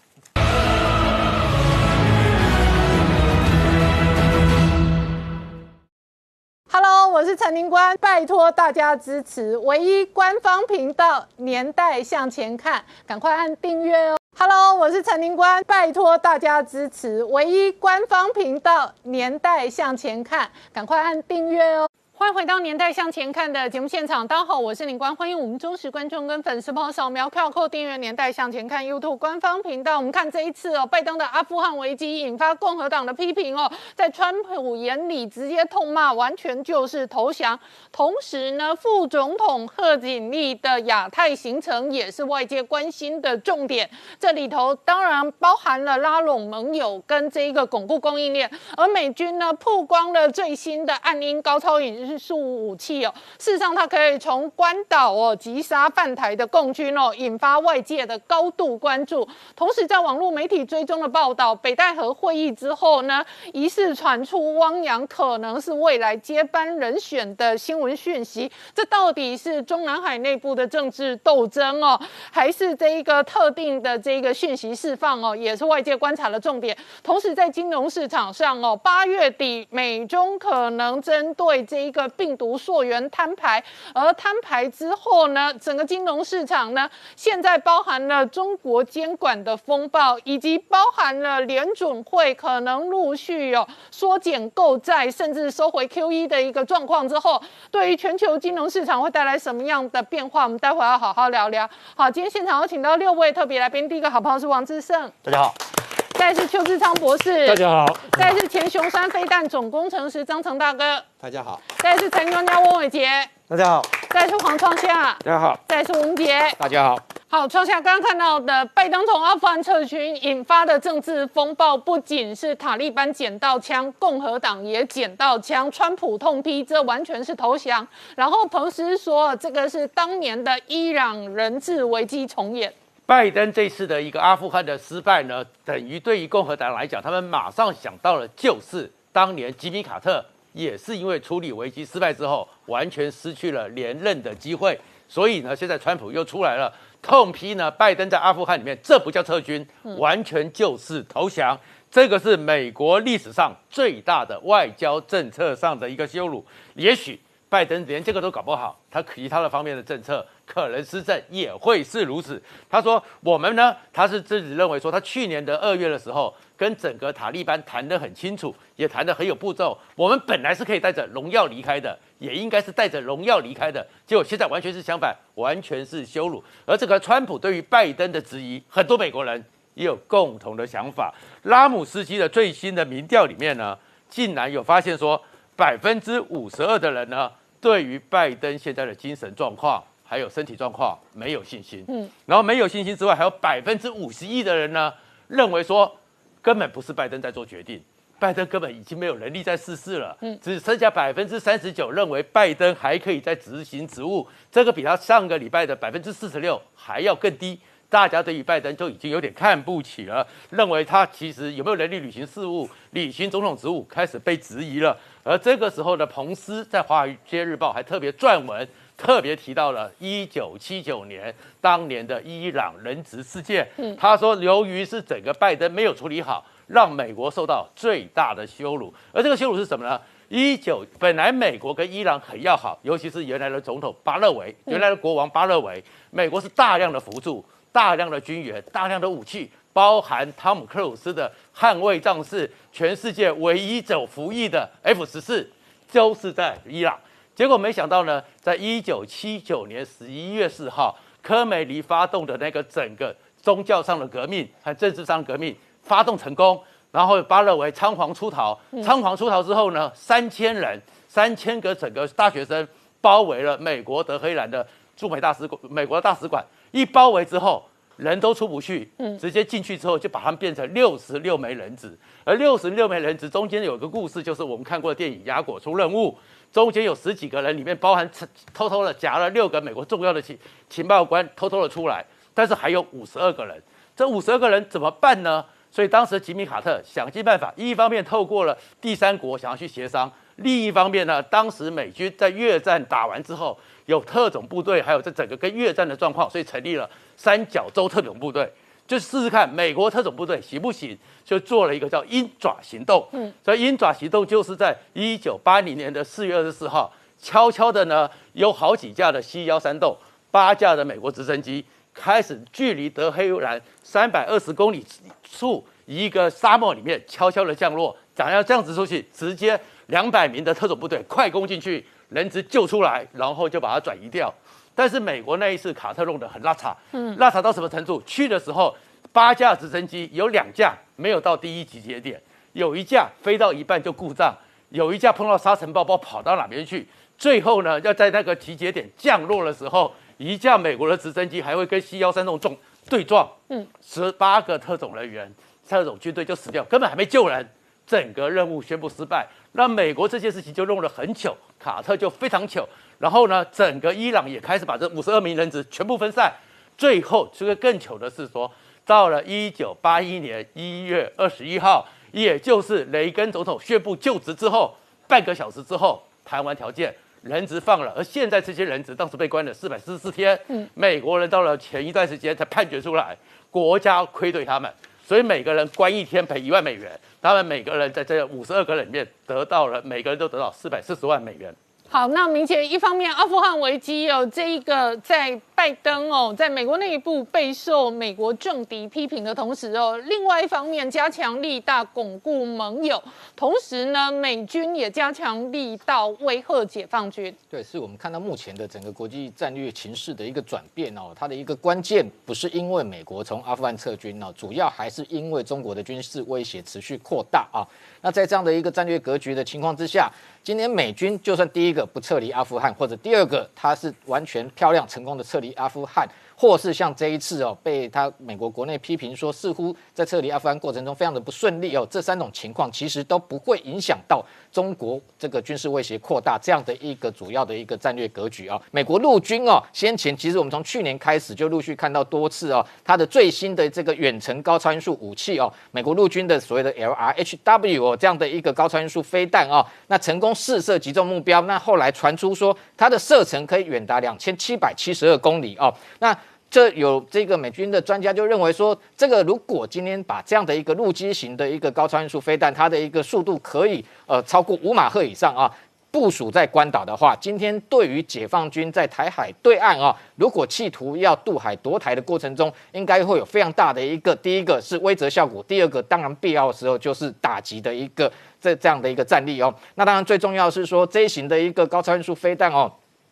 Hello，我是陈宁官，拜托大家支持唯一官方频道《年代向前看》，赶快按订阅哦。Hello，我是陈宁官，拜托大家支持唯一官方频道《年代向前看》，赶快按订阅哦。欢迎回到年代向前看的节目现场，大家好，我是林官，欢迎我们忠实观众跟粉丝朋友扫描 QR Code 订阅年代向前看 YouTube 官方频道。我们看这一次哦，拜登的阿富汗危机引发共和党的批评哦，在川普眼里直接痛骂，完全就是投降。同时呢，副总统贺锦丽的亚太行程也是外界关心的重点。这里头当然包含了拉拢盟友跟这一个巩固供应链，而美军呢曝光了最新的暗鹰高超引。是数武器哦，事实上它可以从关岛哦击杀犯台的共军哦，引发外界的高度关注。同时，在网络媒体追踪的报道，北戴河会议之后呢，疑似传出汪洋可能是未来接班人选的新闻讯息。这到底是中南海内部的政治斗争哦，还是这一个特定的这个讯息释放哦，也是外界观察的重点。同时，在金融市场上哦，八月底美中可能针对这一个。个病毒溯源摊牌，而摊牌之后呢，整个金融市场呢，现在包含了中国监管的风暴，以及包含了联准会可能陆续有缩减购债，甚至收回 QE 的一个状况之后，对于全球金融市场会带来什么样的变化？我们待会要好好聊聊。好，今天现场有请到六位特别来宾，第一个好朋友是王志胜，大家好。再是邱志昌博士，大家好；再是前雄山飞弹总工程师张成大哥，大家好；再是陈专家翁伟杰，大家好；再是黄创夏，大家好；再是吴杰，大家好。好，创夏刚刚看到的拜登从阿富汗撤军引发的政治风暴，不仅是塔利班捡到枪，共和党也捡到枪，川普痛批这完全是投降，然后彭斯说这个是当年的伊朗人质危机重演。拜登这次的一个阿富汗的失败呢，等于对于共和党来讲，他们马上想到了，就是当年吉米卡特也是因为处理危机失败之后，完全失去了连任的机会。所以呢，现在川普又出来了，痛批呢，拜登在阿富汗里面，这不叫撤军，完全就是投降。这个是美国历史上最大的外交政策上的一个羞辱。也许拜登连这个都搞不好，他其他的方面的政策可能施政也会是如此。他说我们呢，他是自己认为说，他去年的二月的时候，跟整个塔利班谈得很清楚，也谈得很有步骤。我们本来是可以带着荣耀离开的，也应该是带着荣耀离开的。结果现在完全是相反，完全是羞辱。而这个川普对于拜登的质疑，很多美国人也有共同的想法。拉姆斯基的最新的民调里面呢，竟然有发现说，百分之五十二的人呢，对于拜登现在的精神状况还有身体状况没有信心。嗯，然后没有信心之外，还有百分之五十一的人呢，认为说根本不是拜登在做决定，拜登根本已经没有能力在试事了。嗯，只剩下百分之三十九认为拜登还可以再执行职务，这个比他上个礼拜的百分之四十六还要更低。大家对于拜登就已经有点看不起了，认为他其实有没有能力履行事务、履行总统职务开始被质疑了。而这个时候的彭斯在《华尔街日报》还特别撰文，特别提到了一九七九年当年的伊朗人质事件。他说，由于是整个拜登没有处理好，让美国受到最大的羞辱。而这个羞辱是什么呢？一九本来美国跟伊朗很要好，尤其是原来的总统巴勒维，原来的国王巴勒维，美国是大量的辅助。大量的军援，大量的武器，包含汤姆克鲁斯的捍卫战士，全世界唯一走服役的 F 十四，都是在伊朗。结果没想到呢，在一九七九年十一月四号，科梅尼发动的那个整个宗教上的革命和政治上的革命发动成功，然后巴勒维仓皇出逃。仓皇出逃之后呢，三千人，三千个整个大学生包围了美国德黑兰的驻美大使馆，美国的大使馆。一包围之后，人都出不去，嗯，直接进去之后就把他们变成六十六枚人质。而六十六枚人质中间有一个故事，就是我们看过的电影《雅果出任务》，中间有十几个人，里面包含偷偷的夹了六个美国重要的情情报官，偷偷的出来，但是还有五十二个人。这五十二个人怎么办呢？所以当时吉米卡特想尽办法，一方面透过了第三国想要去协商，另一方面呢，当时美军在越战打完之后。有特种部队，还有这整个跟越战的状况，所以成立了三角洲特种部队，就试试看美国特种部队行不行，就做了一个叫鹰爪行动。嗯，所以鹰爪行动就是在一九八零年的四月二十四号，悄悄的呢，有好几架的 C 幺三栋，八架的美国直升机，开始距离德黑兰三百二十公里处一个沙漠里面悄悄的降落，想要这样子出去，直接两百名的特种部队快攻进去。人质救出来，然后就把它转移掉。但是美国那一次卡特弄得很拉差，嗯，拉差到什么程度？去的时候八架直升机有两架没有到第一集结点，有一架飞到一半就故障，有一架碰到沙尘暴，不知道跑到哪边去。最后呢，要在那个集结点降落的时候，一架美国的直升机还会跟 C 幺三那种撞对撞，嗯，十八个特种人员、特种军队就死掉，根本还没救人，整个任务宣布失败。那美国这件事情就弄得很久。卡特就非常糗，然后呢，整个伊朗也开始把这五十二名人质全部分散。最后，这个更糗的是说，到了一九八一年一月二十一号，也就是雷根总统宣布就职之后半个小时之后，谈完条件，人质放了。而现在这些人质当时被关了四百四十四天，嗯，美国人到了前一段时间才判决出来，国家亏对他们，所以每个人关一天赔一万美元。他们每个人在这五十二个人里面得到了，每个人都得到四百四十万美元。好，那明显一方面，阿富汗危机哦这一个在拜登哦，在美国内部备受美国政敌批评的同时哦，另外一方面加强力大巩固盟友，同时呢，美军也加强力道威吓解放军。对，是我们看到目前的整个国际战略情势的一个转变哦，它的一个关键不是因为美国从阿富汗撤军哦，主要还是因为中国的军事威胁持续扩大啊。那在这样的一个战略格局的情况之下。今年美军就算第一个不撤离阿富汗，或者第二个他是完全漂亮成功的撤离阿富汗。或是像这一次哦，被他美国国内批评说，似乎在撤离阿富汗过程中非常的不顺利哦，这三种情况其实都不会影响到中国这个军事威胁扩大这样的一个主要的一个战略格局啊。美国陆军哦，先前其实我们从去年开始就陆续看到多次哦，它的最新的这个远程高超音速武器哦，美国陆军的所谓的 LRHW 哦这样的一个高超音速飞弹哦，那成功试射击中目标，那后来传出说它的射程可以远达两千七百七十二公里哦，那。这有这个美军的专家就认为说，这个如果今天把这样的一个陆基型的一个高超音速飞弹，它的一个速度可以呃超过五马赫以上啊。部署在关岛的话，今天对于解放军在台海对岸啊，如果企图要渡海夺台的过程中，应该会有非常大的一个，第一个是威慑效果，第二个当然必要的时候就是打击的一个这这样的一个战力哦。那当然最重要是说这一型的一个高超音速飞弹哦，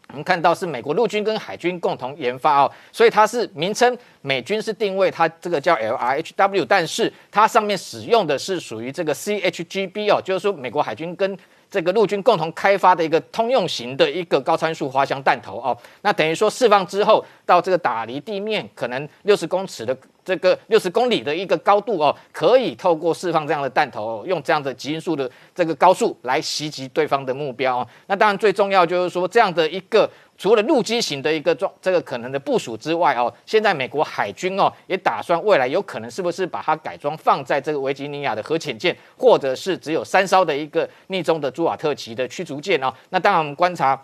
我们看到是美国陆军跟海军共同研发哦，所以它是名称美军是定位它这个叫 LRHW，但是它上面使用的是属于这个 CHGB 哦，就是说美国海军跟这个陆军共同开发的一个通用型的一个高参数滑翔弹头哦，那等于说释放之后到这个打离地面可能六十公尺的这个六十公里的一个高度哦，可以透过释放这样的弹头，用这样的极音速的这个高速来袭击对方的目标哦。那当然最重要就是说这样的一个。除了陆基型的一个装这个可能的部署之外哦，现在美国海军哦也打算未来有可能是不是把它改装放在这个维吉尼亚的核潜舰，或者是只有三艘的一个逆中的朱瓦特级的驱逐舰哦。那当然我们观察。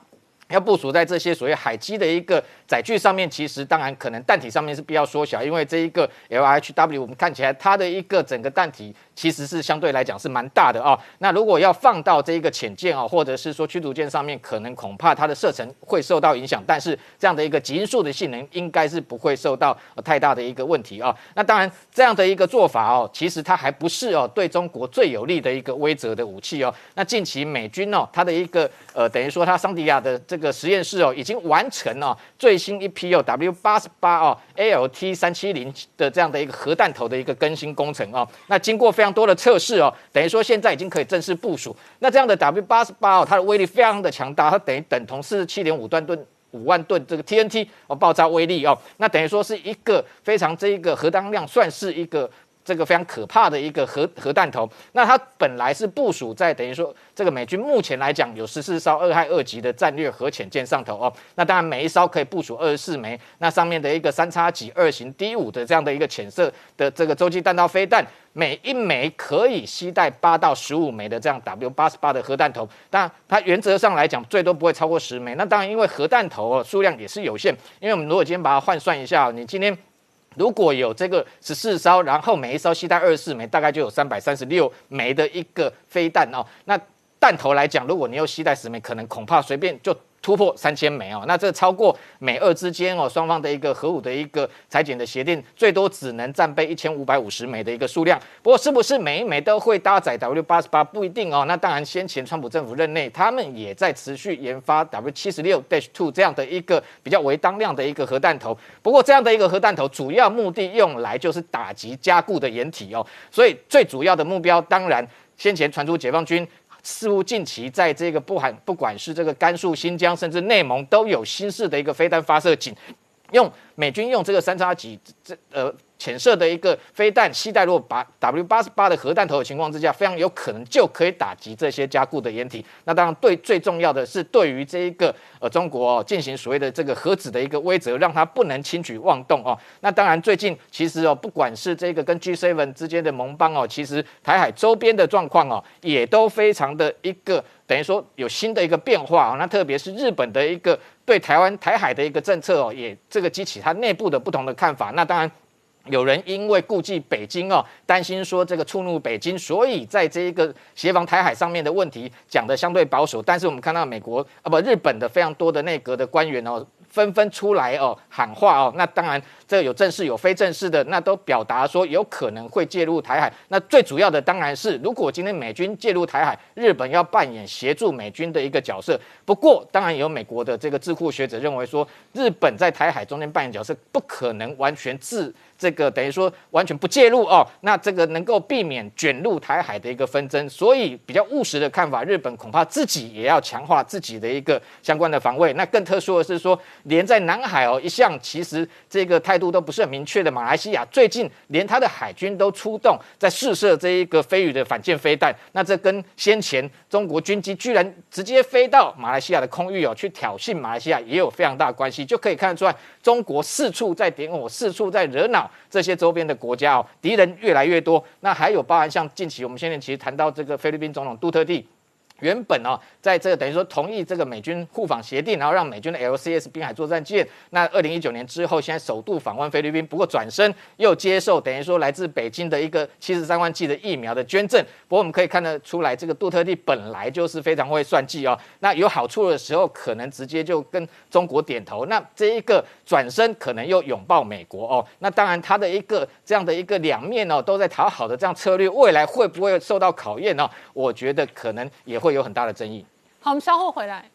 要部署在这些所谓海基的一个载具上面，其实当然可能弹体上面是比较缩小，因为这一个 LHW 我们看起来它的一个整个弹体其实是相对来讲是蛮大的啊。那如果要放到这一个潜舰啊，或者是说驱逐舰上面，可能恐怕它的射程会受到影响，但是这样的一个极音速的性能应该是不会受到呃太大的一个问题啊。那当然这样的一个做法哦，其实它还不是哦对中国最有利的一个威慑的武器哦。那近期美军哦，它的一个呃等于说它桑迪亚的这个实验室哦，已经完成了最新一批哦 W 八十八哦 ALT 三七零的这样的一个核弹头的一个更新工程哦。那经过非常多的测试哦，等于说现在已经可以正式部署。那这样的 W 八十八哦，它的威力非常的强大，它等于等同四十七点五吨吨五万吨这个 TNT 哦爆炸威力哦。那等于说是一个非常这一个核当量算是一个。这个非常可怕的一个核核弹头，那它本来是部署在等于说这个美军目前来讲有十四艘二害二级的战略核潜舰上头哦，那当然每一艘可以部署二十四枚，那上面的一个三叉戟二型 D 五的这样的一个潜射的这个洲际弹道飞弹，每一枚可以携带八到十五枚的这样 W 八十八的核弹头，当然它原则上来讲最多不会超过十枚，那当然因为核弹头哦数量也是有限，因为我们如果今天把它换算一下，你今天。如果有这个十四艘，然后每一艘携带二十四枚，大概就有三百三十六枚的一个飞弹哦。那弹头来讲，如果你又携带十枚，可能恐怕随便就。突破三千枚哦，那这超过美俄之间哦双方的一个核武的一个裁减的协定，最多只能战备一千五百五十枚的一个数量。不过是不是每一枚都会搭载 W 八十八不一定哦。那当然，先前川普政府任内，他们也在持续研发 W 七十六 Dash Two 这样的一个比较为当量的一个核弹头。不过这样的一个核弹头，主要目的用来就是打击加固的掩体哦。所以最主要的目标，当然先前传出解放军。似乎近期在这个不含不管是这个甘肃、新疆，甚至内蒙，都有新式的一个飞弹发射井，用美军用这个三叉戟这呃。潜射的一个飞弹，携带如果把 W 八十八的核弹头的情况之下，非常有可能就可以打击这些加固的掩体。那当然，对最重要的是对于这一个呃中国进行所谓的这个核子的一个威慑，让它不能轻举妄动哦。那当然，最近其实哦，不管是这个跟 G Seven 之间的盟邦哦，其实台海周边的状况哦，也都非常的一个等于说有新的一个变化哦。那特别是日本的一个对台湾台海的一个政策哦，也这个激起它内部的不同的看法。那当然。有人因为顾忌北京哦，担心说这个触怒北京，所以在这一个协防台海上面的问题讲的相对保守。但是我们看到美国啊不日本的非常多的内阁的官员哦。纷纷出来哦喊话哦，那当然这有正式有非正式的，那都表达说有可能会介入台海。那最主要的当然是，如果今天美军介入台海，日本要扮演协助美军的一个角色。不过，当然有美国的这个智库学者认为说，日本在台海中间扮演角色，不可能完全自这个等于说完全不介入哦。那这个能够避免卷入台海的一个纷争，所以比较务实的看法，日本恐怕自己也要强化自己的一个相关的防卫。那更特殊的是说。连在南海哦，一向其实这个态度都不是很明确的马来西亚，最近连他的海军都出动在试射这一个飞鱼的反舰飞弹，那这跟先前中国军机居然直接飞到马来西亚的空域哦，去挑衅马来西亚也有非常大关系，就可以看得出来，中国四处在点火，四处在惹恼这些周边的国家哦，敌人越来越多。那还有包含像近期我们现在其实谈到这个菲律宾总统杜特地。原本哦，在这个等于说同意这个美军互访协定，然后让美军的 LCS 滨海作战舰，那二零一九年之后，现在首度访问菲律宾，不过转身又接受等于说来自北京的一个七十三万剂的疫苗的捐赠。不过我们可以看得出来，这个杜特地本来就是非常会算计哦。那有好处的时候，可能直接就跟中国点头；那这一个转身，可能又拥抱美国哦。那当然，他的一个这样的一个两面哦，都在讨好的这样策略，未来会不会受到考验呢？我觉得可能也会有很大的争议。好，我们稍后回来。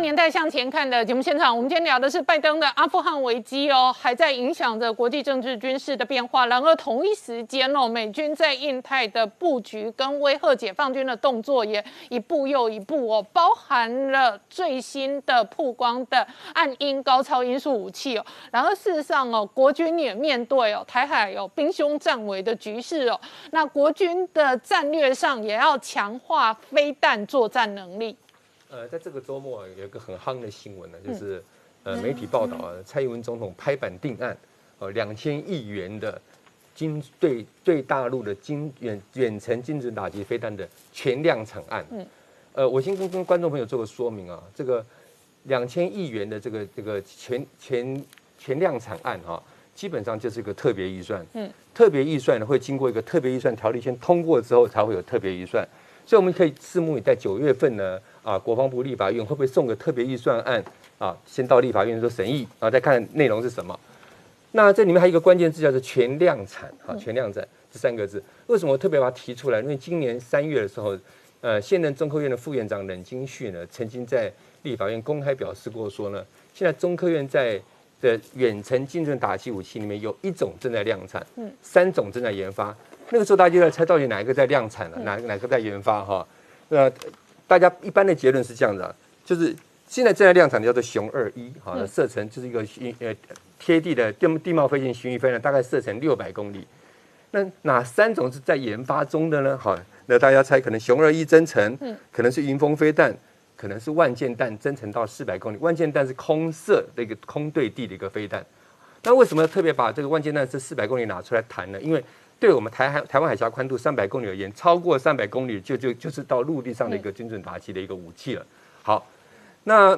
年代向前看的节目现场，我们今天聊的是拜登的阿富汗危机哦，还在影响着国际政治军事的变化。然而同一时间哦，美军在印太的布局跟威吓解放军的动作也一步又一步哦，包含了最新的曝光的暗音高超音速武器哦。然而事实上哦，国军也面对哦台海有兵凶战危的局势哦，那国军的战略上也要强化飞弹作战能力。呃，在这个周末有一个很夯的新闻呢，就是呃媒体报道啊，蔡英文总统拍板定案，呃两千亿元的精对对大陆的精远远程精准打击飞弹的全量产案。嗯，呃，我先跟跟观众朋友做个说明啊，这个两千亿元的这个这个全全全量产案哈，基本上就是一个特别预算。嗯，特别预算呢会经过一个特别预算条例先通过之后才会有特别预算，所以我们可以拭目以待，九月份呢。啊，国防部立法院会不会送个特别预算案啊？先到立法院做审议，然后再看内容是什么。那这里面还有一个关键字叫做全量产，哈，全量产这三个字，为什么我特别把它提出来？因为今年三月的时候，呃，现任中科院的副院长冷金旭呢，曾经在立法院公开表示过说呢，现在中科院在的远程精准打击武器里面有一种正在量产，嗯，三种正在研发。那个时候大家就在猜到底哪一个在量产了，哪哪个在研发哈？那。大家一般的结论是这样的，就是现在正在量产的叫做熊二一，哈，射程就是一个呃贴地的地地貌飞行巡弋飞弹，大概射程六百公里。那哪三种是在研发中的呢？好，那大家猜，可能熊二一增程，嗯，可能是云峰飞弹，可能是万箭弹增程到四百公里。万箭弹是空射的一个空对地的一个飞弹。那为什么特别把这个万箭弹这四百公里拿出来谈呢？因为对我们台海台湾海峡宽度三百公里而言，超过三百公里就就就是到陆地上的一个精准打击的一个武器了。好，那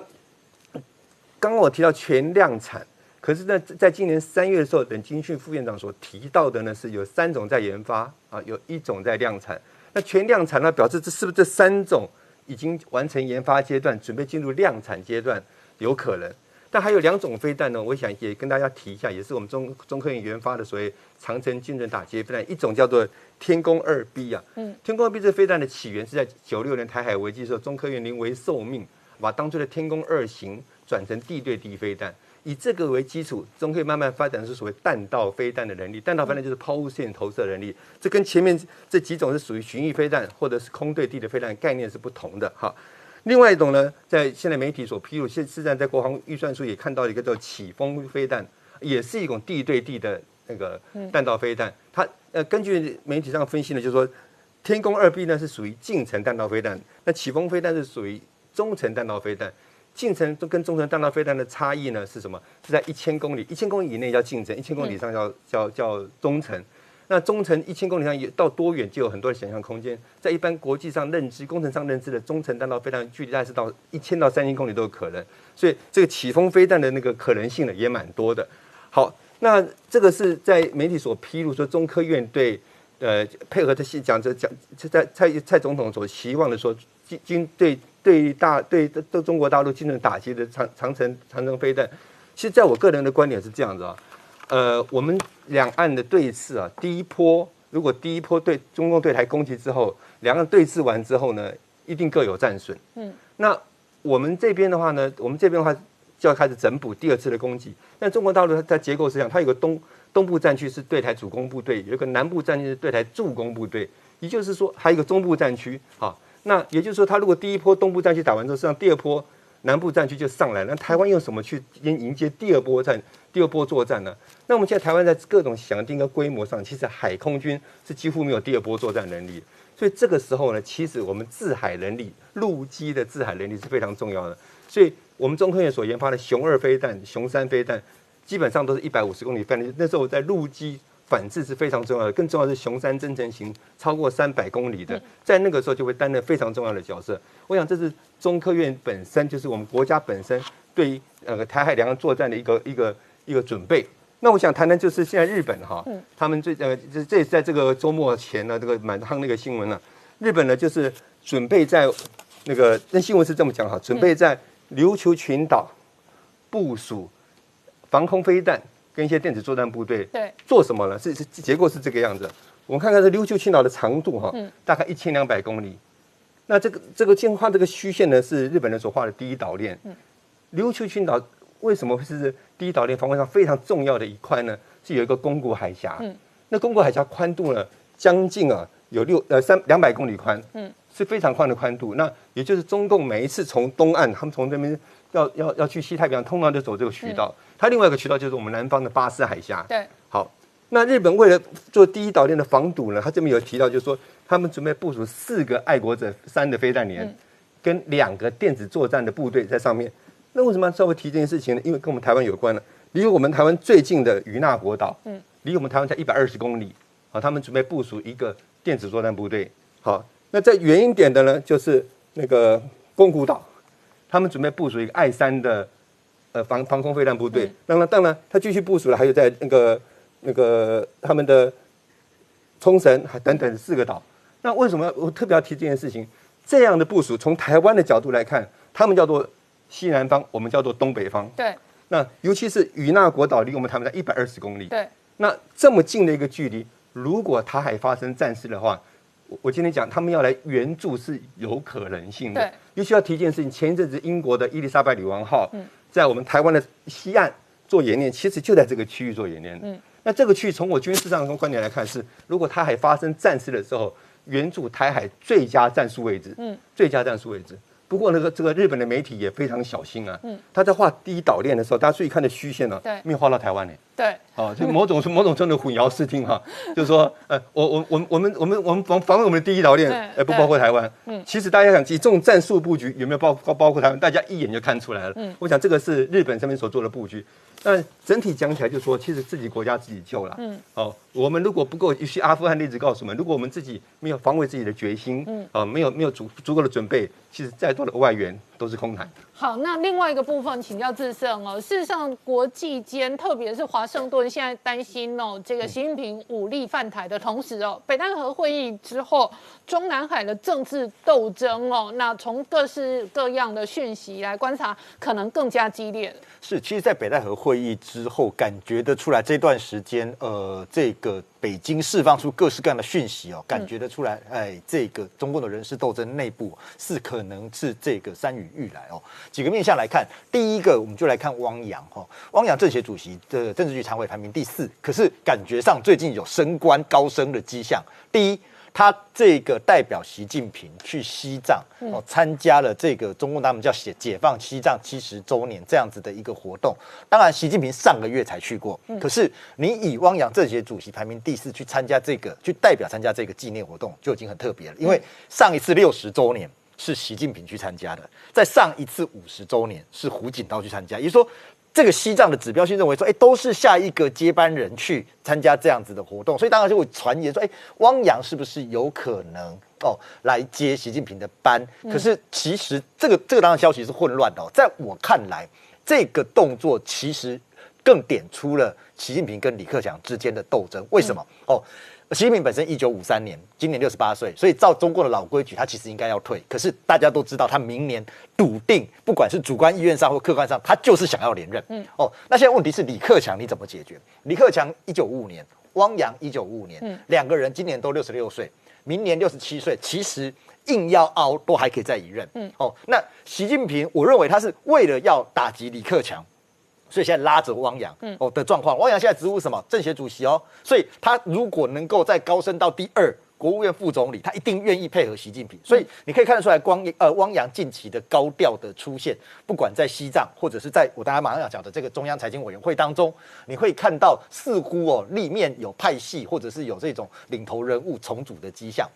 刚刚我提到全量产，可是呢，在今年三月的时候，等金训副院长所提到的呢，是有三种在研发啊，有一种在量产。那全量产呢，表示这是不是这三种已经完成研发阶段，准备进入量产阶段，有可能。但还有两种飞弹呢，我想也跟大家提一下，也是我们中中科院研发的所谓长城精准打击飞弹，一种叫做天宫二 B 啊。嗯，天宫二 B 这飞弹的起源是在九六年台海危机时候，中科院临危受命，把当初的天宫二型转成地对地飞弹，以这个为基础，中科院慢慢发展的是所谓弹道飞弹的能力。弹道飞弹就是抛物线投射能力，这跟前面这几种是属于巡弋飞弹或者是空对地的飞弹概念是不同的哈。另外一种呢，在现在媒体所披露，现实在在国防预算书也看到一个叫起风飞弹，也是一种地对地的那个弹道飞弹。它呃，根据媒体上分析呢，就是说，天宫二 B 呢是属于近程弹道飞弹，那起风飞弹是属于中程弹道飞弹。近程都跟中程弹道飞弹的差异呢是什么？是在一千公里，一千公里以内叫近程，一千公里以上叫叫叫中程。那中程一千公里上有到多远就有很多的想象空间，在一般国际上认知、工程上认知的中程弹道飞弹距离大概是到一千到三千公里都有可能，所以这个起风飞弹的那个可能性呢也蛮多的。好，那这个是在媒体所披露说中科院对呃配合的细讲着讲在蔡蔡总统所希望的说军军对对大对对中国大陆进行打击的长长城长城飞弹，其实在我个人的观点是这样子啊。呃，我们两岸的对峙啊，第一波如果第一波对中共对台攻击之后，两岸对峙完之后呢，一定各有战损。嗯，那我们这边的话呢，我们这边的话就要开始整补第二次的攻击。那中国大陆它在结构是这样，它有个东东部战区是对台主攻部队，有个南部战区是对台助攻部队，也就是说还有一个中部战区。好，那也就是说，它如果第一波东部战区打完之后，实际上第二波南部战区就上来了。那台湾用什么去迎迎接第二波战？第二波作战呢？那我们现在台湾在各种响定跟规模上，其实海空军是几乎没有第二波作战能力。所以这个时候呢，其实我们制海能力、陆基的制海能力是非常重要的。所以我们中科院所研发的熊二飞弹、熊三飞弹，基本上都是一百五十公里范围。那时候我在陆基反制是非常重要的，更重要的是熊山增程型超过三百公里的，在那个时候就会担任非常重要的角色。我想这是中科院本身就是我们国家本身对于呃台海两岸作战的一个一个一个准备。那我想谈谈就是现在日本哈，他们最呃这这在这个周末前呢，这个满夯那个新闻呢，日本呢就是准备在那个那新闻是这么讲哈，准备在琉球群岛部署防空飞弹跟一些电子作战部队，对，做什么呢？是是结构是这个样子。我们看看这琉球群岛的长度哈，大概一千两百公里。那这个这个建画这个虚线呢，是日本人所画的第一岛链。琉球群岛为什么会是第一岛链防卫上非常重要的一块呢？是有一个宫古海峡。嗯那宫古海峡宽度呢，将近啊有六呃三两百公里宽。嗯。是非常宽的宽度，那也就是中共每一次从东岸，他们从这边要要要去西太平洋，通常就走这个渠道。它另外一个渠道就是我们南方的巴士海峡。对，好，那日本为了做第一岛链的防堵呢，它这边有提到，就是说他们准备部署四个爱国者三的飞弹连，跟两个电子作战的部队在上面。那为什么要稍微提这件事情呢？因为跟我们台湾有关了，离我们台湾最近的与那国岛，嗯，离我们台湾才一百二十公里，好，他们准备部署一个电子作战部队，好。那再远一点的呢，就是那个宫古岛，他们准备部署一个爱三的呃防防空飞弹部队。那么当然，他继续部署了，还有在那个那个他们的冲绳还等等四个岛。那为什么我特别要提这件事情？这样的部署，从台湾的角度来看，他们叫做西南方，我们叫做东北方。对。那尤其是与那国岛离我们台湾在一百二十公里。对。那这么近的一个距离，如果台海发生战事的话，我今天讲，他们要来援助是有可能性的。对，尤其要提一件事情，前一阵子英国的伊丽莎白女王号在我们台湾的西岸做演练，其实就在这个区域做演练。嗯，那这个区域从我军事上的观点来看，是如果台海发生战事的时候，援助台海最佳战术位置。嗯，最佳战术位置。不过那个这个日本的媒体也非常小心啊。嗯，他在画第一岛链的时候，大家注意看的虚线呢，对，没有画到台湾呢。对，哦，就某种是某种程度混淆视听哈，就是说，呃，我我我我们我们我们防防卫我们的第一岛链，呃，不包括台湾。嗯，其实大家想，这种战术布局有没有包包包括台湾？大家一眼就看出来了。嗯，我想这个是日本上面所做的布局。那整体讲起来，就说其实自己国家自己救了。嗯，哦，我们如果不够，尤其阿富汗例子告诉我们，如果我们自己没有防卫自己的决心，嗯，哦，没有没有足足够的准备，其实再多的外援都是空谈。好，那另外一个部分，请教智胜哦。事实上，国际间，特别是华盛顿，现在担心哦，这个习近平武力犯台的同时哦，北戴河会议之后，中南海的政治斗争哦，那从各式各样的讯息来观察，可能更加激烈。是，其实，在北戴河会议之后，感觉得出来这段时间，呃，这个北京释放出各式各样的讯息哦，感觉得出来，哎，这个中共的人事斗争内部是可能是这个山雨欲来哦。几个面向来看，第一个，我们就来看汪洋哈，汪洋政协主席的政治局常委排名第四，可是感觉上最近有升官高升的迹象。第一。他这个代表习近平去西藏哦，参加了这个中共他们叫解解放西藏七十周年这样子的一个活动。当然，习近平上个月才去过，可是你以汪洋政协主席排名第四去参加这个，去代表参加这个纪念活动，就已经很特别了。因为上一次六十周年是习近平去参加的，在上一次五十周年是胡锦涛去参加，也就是说。这个西藏的指标性认为说，哎，都是下一个接班人去参加这样子的活动，所以当然就会传言说，哎，汪洋是不是有可能哦来接习近平的班？可是其实这个这个当然消息是混乱的，在我看来，这个动作其实更点出了习近平跟李克强之间的斗争。为什么？哦。习近平本身一九五三年，今年六十八岁，所以照中国的老规矩，他其实应该要退。可是大家都知道，他明年笃定，不管是主观意愿上或客观上，他就是想要连任。嗯，哦，那现在问题是李克强你怎么解决？李克强一九五五年，汪洋一九五五年，两个人今年都六十六岁，明年六十七岁，其实硬要熬都还可以再一任。嗯，哦，那习近平，我认为他是为了要打击李克强。所以现在拉着汪洋哦的状况，汪洋现在职务什么？政协主席哦。所以他如果能够再高升到第二国务院副总理，他一定愿意配合习近平。所以你可以看得出来，光呃汪洋近期的高调的出现，不管在西藏或者是在我大家马上要讲的这个中央财经委员会当中，你会看到似乎哦立面有派系，或者是有这种领头人物重组的迹象。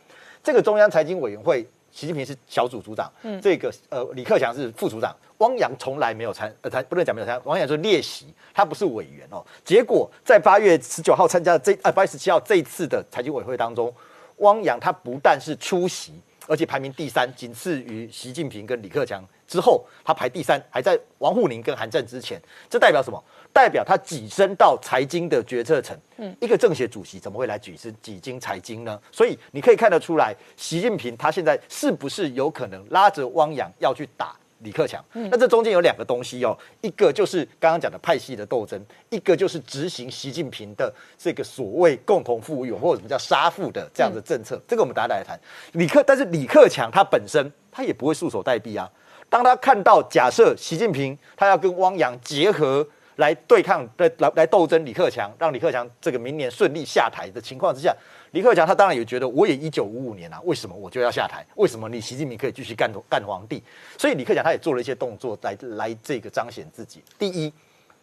这个中央财经委员会，习近平是小组组长，嗯，这个呃李克强是副组长，汪洋从来没有参，呃，他不能讲没有参，汪洋是列席，他不是委员哦。结果在八月十九号参加的这呃八月十七号这一次的财经委会当中，汪洋他不但是出席，而且排名第三，仅次于习近平跟李克强之后，他排第三，还在王沪宁跟韩正之前。这代表什么？代表他跻身到财经的决策层。嗯，一个政协主席怎么会来举身几经财经呢？所以你可以看得出来，习近平他现在是不是有可能拉着汪洋要去打李克强？那这中间有两个东西哦，一个就是刚刚讲的派系的斗争，一个就是执行习近平的这个所谓共同富裕或者什么叫杀富的这样的政策。这个我们大家来谈。李克，但是李克强他本身他也不会束手待毙啊。当他看到假设习近平他要跟汪洋结合。来对抗，来来来斗争李克强，让李克强这个明年顺利下台的情况之下，李克强他当然也觉得，我也一九五五年啊，为什么我就要下台？为什么你习近平可以继续干干皇帝？所以李克强他也做了一些动作来来这个彰显自己。第一，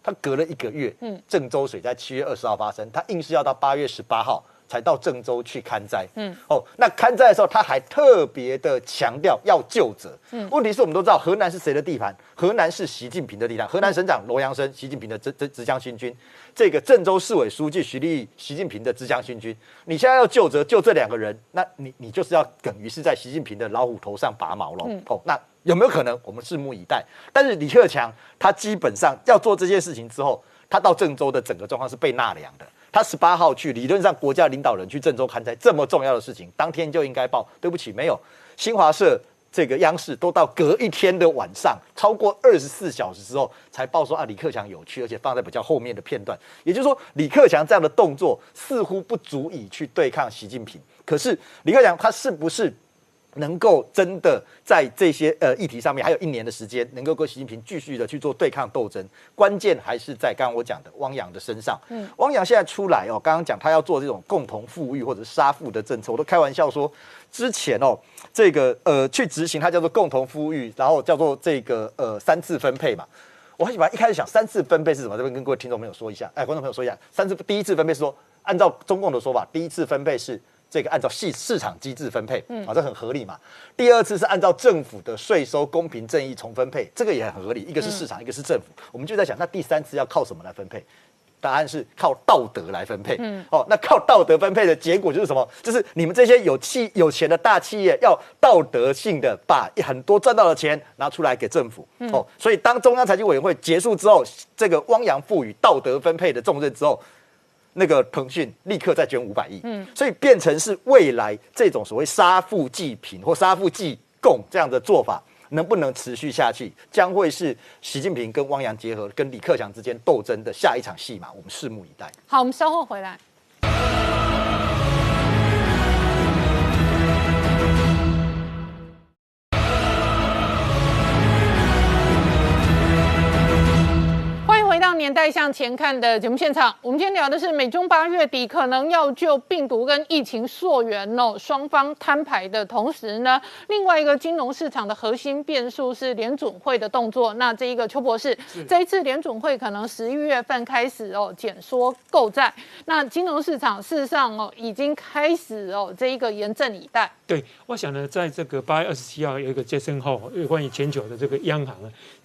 他隔了一个月，嗯，郑州水灾七月二十号发生，他硬是要到八月十八号。才到郑州去看灾，嗯，哦，那看灾的时候，他还特别的强调要就责，嗯，问题是我们都知道河南是谁的地盘？河南是习近平的地盘，河南省长罗阳生，习近平的直直直江新军，这个郑州市委书记徐立，习近平的直江新军，你现在要就责，就这两个人，那你你就是要等于是在习近平的老虎头上拔毛了，哦，那有没有可能？我们拭目以待。但是李克强他基本上要做这件事情之后，他到郑州的整个状况是被纳凉的。他十八号去，理论上国家领导人去郑州看灾这么重要的事情，当天就应该报。对不起，没有。新华社这个央视都到隔一天的晚上，超过二十四小时之后才报说啊，李克强有趣，而且放在比较后面的片段。也就是说，李克强这样的动作似乎不足以去对抗习近平。可是李克强他是不是？能够真的在这些呃议题上面，还有一年的时间，能够跟习近平继续的去做对抗斗争，关键还是在刚刚我讲的汪洋的身上。嗯，汪洋现在出来哦，刚刚讲他要做这种共同富裕或者杀富的政策，我都开玩笑说，之前哦，这个呃去执行他叫做共同富裕，然后叫做这个呃三次分配嘛。我很喜欢一开始想三次分配是什么，这边跟各位听众朋友说一下，哎，观众朋友说一下，三次第一次分配是说，按照中共的说法，第一次分配是。这个按照市市场机制分配，嗯啊，这很合理嘛。第二次是按照政府的税收公平正义重分配，这个也很合理。一个是市场，一个是政府。我们就在想，那第三次要靠什么来分配？答案是靠道德来分配。嗯，哦，那靠道德分配的结果就是什么？就是你们这些有气有钱的大企业要道德性的把很多赚到的钱拿出来给政府。哦，所以当中央财经委员会结束之后，这个汪洋赋予道德分配的重任之后。那个腾讯立刻再捐五百亿，嗯，所以变成是未来这种所谓杀富济贫或杀富济共这样的做法能不能持续下去，将会是习近平跟汪洋结合、跟李克强之间斗争的下一场戏码，我们拭目以待。好，我们稍后回来。年代向前看的节目现场，我们今天聊的是美中八月底可能要就病毒跟疫情溯源哦，双方摊牌的同时呢，另外一个金融市场的核心变数是联准会的动作。那这一个邱博士，这一次联准会可能十一月份开始哦减缩购债，那金融市场事实上哦已经开始哦这一个严阵以待。对，我想呢，在这个八月二十七号有一个接生后有关于全球的这个央行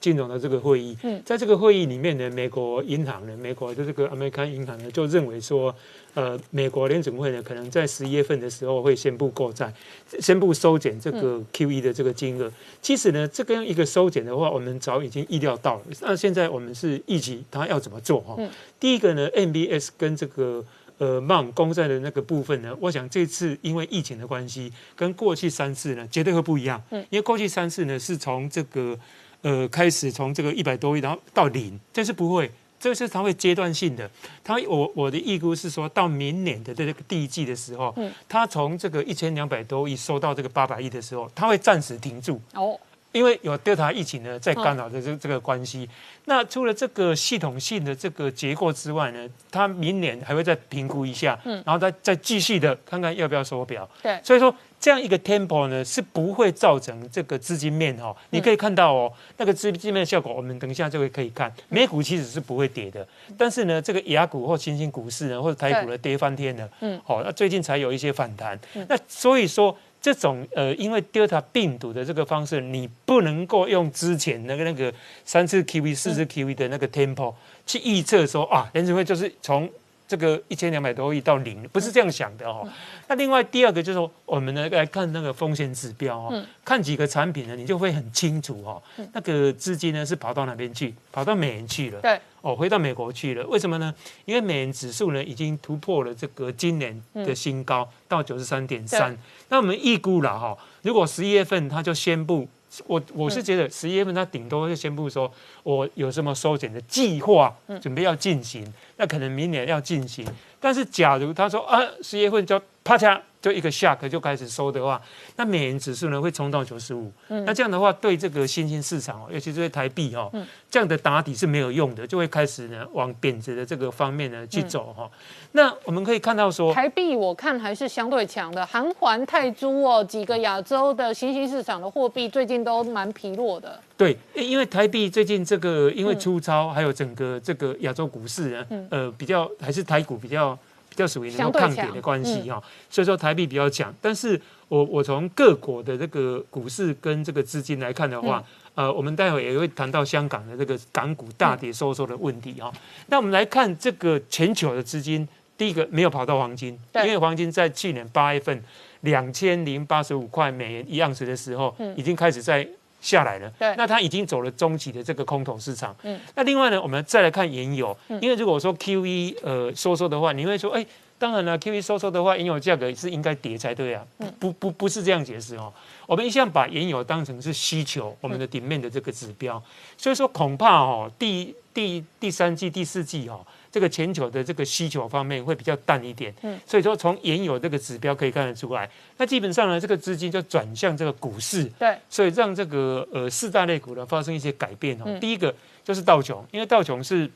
金融的这个会议，嗯，在这个会议里面呢，美国。国银行呢，美国的这个 American 银行呢，就认为说，呃，美国联准会呢，可能在十一月份的时候会宣布购债，宣布收减这个 QE 的这个金额。其实呢，这个样一个收减的话，我们早已经意料到了。那现在我们是预期他要怎么做哈？第一个呢，MBS 跟这个呃 MON 公债的那个部分呢，我想这次因为疫情的关系，跟过去三次呢，绝对会不一样。嗯，因为过去三次呢，是从这个。呃，开始从这个一百多亿，然后到零，这是不会，这是它会阶段性的。它我我的预估是说到明年的这个第一季的时候，嗯，它从这个一千两百多亿收到这个八百亿的时候，它会暂时停住哦，因为有 Delta 疫情呢在干扰的这这个关系。那除了这个系统性的这个结构之外呢，它明年还会再评估一下，嗯，然后再再继续的看看要不要收表。对，所以说。这样一个 tempo 呢是不会造成这个资金面哈，你可以看到哦，那个资金面效果，我们等一下就会可以看。美股其实是不会跌的，但是呢，这个雅股或新兴股市呢，或者台股呢跌翻天了，嗯，好，那最近才有一些反弹。那所以说，这种呃，因为 Delta 病毒的这个方式，你不能够用之前那个那个三次 QV、四次 QV 的那个 tempo 去预测说啊，联储会就是从这个一千两百多亿到零，不是这样想的哦。那另外第二个就是说，我们呢来看那个风险指标哦，看几个产品呢，你就会很清楚哦，那个资金呢是跑到哪边去，跑到美元去了。对。哦，回到美国去了，为什么呢？因为美元指数呢已经突破了这个今年的新高，到九十三点三。那我们预估了哈，如果十一月份它就宣布，我我是觉得十一月份他顶多就宣布说，我有什么收减的计划，准备要进行，那可能明年要进行。但是假如他说啊，十一月份就啪嚓。就一个 shock 就开始收的话，那美元指数呢会冲到九十五。那这样的话，对这个新兴市场哦，尤其是对台币哦，这样的打底是没有用的，就会开始呢往贬值的这个方面呢去走哈。那我们可以看到说，台币我看还是相对强的，韩环泰铢哦，几个亚洲的新兴市场的货币最近都蛮疲弱的。对，因为台币最近这个因为出超，还有整个这个亚洲股市呢，呃，比较还是台股比较。较属于能够抗跌的关系哈，所以说台币比较强。但是我我从各国的这个股市跟这个资金来看的话，呃，我们待会也会谈到香港的这个港股大跌收缩的问题哈。那我们来看这个全球的资金，第一个没有跑到黄金，因为黄金在去年八月份两千零八十五块美元一盎司的时候，已经开始在。下来了，对，那它已经走了中期的这个空头市场。嗯，那另外呢，我们再来看原油，因为如果说 Q E 呃收缩的话，你会说，哎，当然了，Q E 收缩的话，原油价格是应该跌才对啊。不不不，不是这样解释哦。我们一向把原油当成是需求，我们的顶面的这个指标，所以说恐怕哦，第第第三季、第四季哦。这个全球的这个需求方面会比较淡一点，嗯，所以说从原有这个指标可以看得出来，那基本上呢，这个资金就转向这个股市，对，所以让这个呃四大类股呢发生一些改变哦。第一个就是道琼，因为道琼是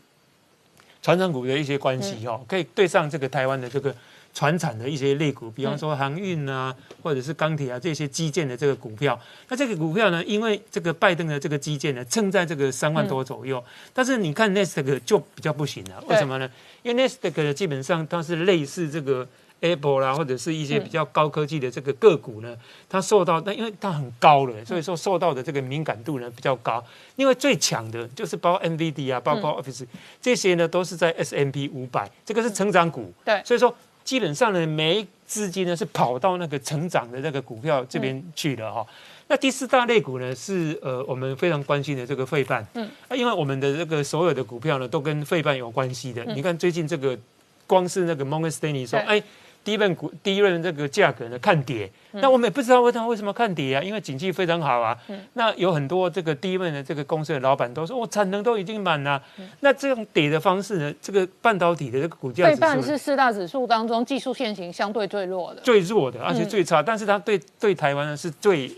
传统股的一些关系哦，可以对上这个台湾的这个。船产的一些类股，比方说航运啊，或者是钢铁啊这些基建的这个股票，那这个股票呢，因为这个拜登的这个基建呢，撑在这个三万多左右，但是你看 Nasdaq 就比较不行了，为什么呢？因为 Nasdaq 基本上它是类似这个 Apple 啦，或者是一些比较高科技的这个个股呢，它受到，那因为它很高了，所以说受到的这个敏感度呢比较高。因为最强的就是包括 NVD 啊，包括 Office 这些呢，都是在 S M P 五百，这个是成长股，对，所以说。基本上呢，没资金呢是跑到那个成长的那个股票这边去了哈。那第四大类股呢是呃我们非常关心的这个费半，嗯，啊，因为我们的这个所有的股票呢都跟费半有关系的。你看最近这个光是那个 Morgan Stanley 说，哎。第一轮股，第一轮这个价格呢看跌，那我们也不知道为什么为什么看跌啊？因为景气非常好啊。那有很多这个第一轮的这个公司的老板都说，我产能都已经满了。那这种跌的方式呢，这个半导体的这个股价，费半是四大指数当中技术线型相对最弱的，最弱的，而且最差。但是它对对台湾呢是最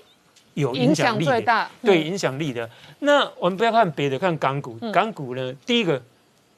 有影响力的，对影响力的。那我们不要看别的，看港股。港股呢，第一个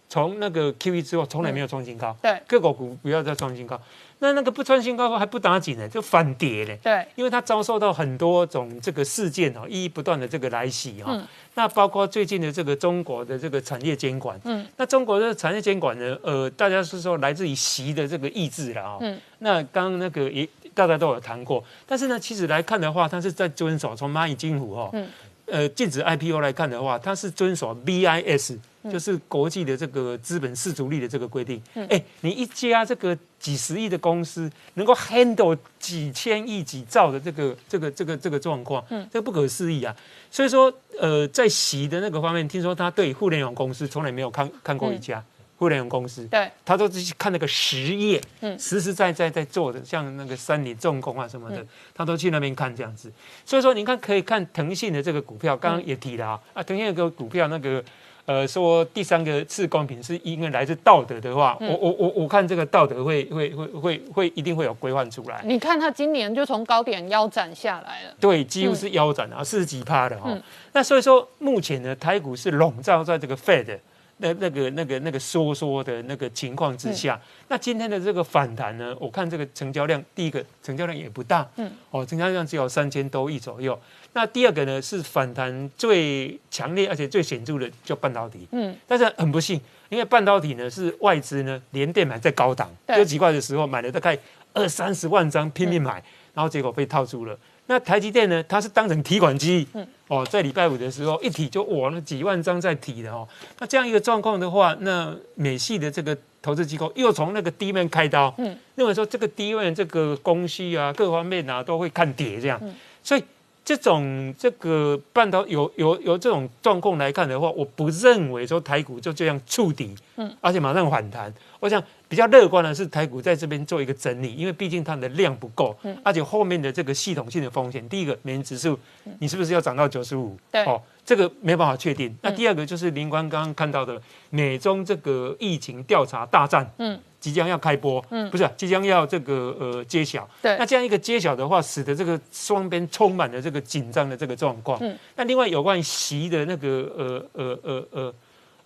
从那个 Q E 之后，从来没有创新高。对，各个股不要再创新高。那那个不创新高还不打紧呢，就反跌呢。对，因为它遭受到很多种这个事件哦，一一不断的这个来袭哈。嗯。那包括最近的这个中国的这个产业监管。嗯。那中国的产业监管呢，呃，大家是说来自于习的这个意志了啊。嗯。那刚刚那个也大家都有谈过，但是呢，其实来看的话，它是在遵守从蚂蚁金服哈。嗯。呃，禁止 IPO 来看的话，它是遵守 BIS。就是国际的这个资本市足率的这个规定，哎，你一家这个几十亿的公司能够 handle 几千亿、几兆的这个这个这个这个状况，嗯，这不可思议啊！所以说，呃，在习的那个方面，听说他对互联网公司从来没有看看过一家互联网公司，对，他都是去看那个实业，嗯，实实在在在做的，像那个三菱重工啊什么的，他都去那边看这样子。所以说，你看可以看腾讯的这个股票，刚刚也提了啊，啊，腾讯有个股票那个。呃，说第三个次公平是因为来自道德的话，我我我我看这个道德会会会会会一定会有规范出来。你看它今年就从高点腰斩下来了，对，几乎是腰斩啊，四十几趴的哈。那所以说目前呢，台股是笼罩在这个 Fed。那那个那个那个收缩的那个情况之下，那今天的这个反弹呢？我看这个成交量，第一个成交量也不大，嗯，哦，成交量只有三千多亿左右。那第二个呢，是反弹最强烈而且最显著的，就半导体，嗯，但是很不幸，因为半导体呢是外资呢连电买在高档，有几块的时候买了大概二三十万张拼命买。然后结果被套住了。那台积电呢，它是当成提款机，嗯，哦，在礼拜五的时候一提就哇，那几万张在提的哦。那这样一个状况的话，那美系的这个投资机构又从那个低面开刀，嗯，认为说这个低面这个供需啊，各方面啊都会看跌这样，所以。这种这个半导有有有这种状况来看的话，我不认为说台股就这样触底，嗯，而且马上反弹。我想比较乐观的是台股在这边做一个整理，因为毕竟它的量不够，嗯，而且后面的这个系统性的风险，第一个美元指数，你是不是要涨到九十五？对，哦，这个没办法确定。那第二个就是林官刚刚看到的美中这个疫情调查大战，嗯。即将要开播，嗯，不是，即将要这个呃揭晓，对，那这样一个揭晓的话，使得这个双边充满了这个紧张的这个状况，嗯，那另外有关于习的那个呃呃呃呃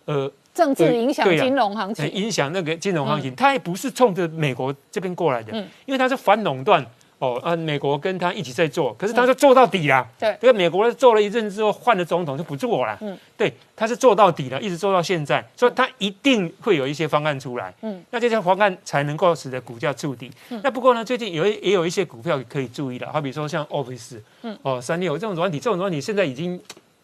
呃政治影响金融行情，影响那个金融行情，它也不是冲着美国这边过来的，嗯，因为它是反垄断。哦，呃，美国跟他一起在做，可是他是做到底了。对，因为美国做了一阵之后，换了总统就不做了。嗯，对，他是做到底了，一直做到现在，所以他一定会有一些方案出来。嗯，那这些方案才能够使得股价触底。那不过呢，最近有也有一些股票可以注意的，好比说像 Office，嗯，哦，三六这种软体，这种软体现在已经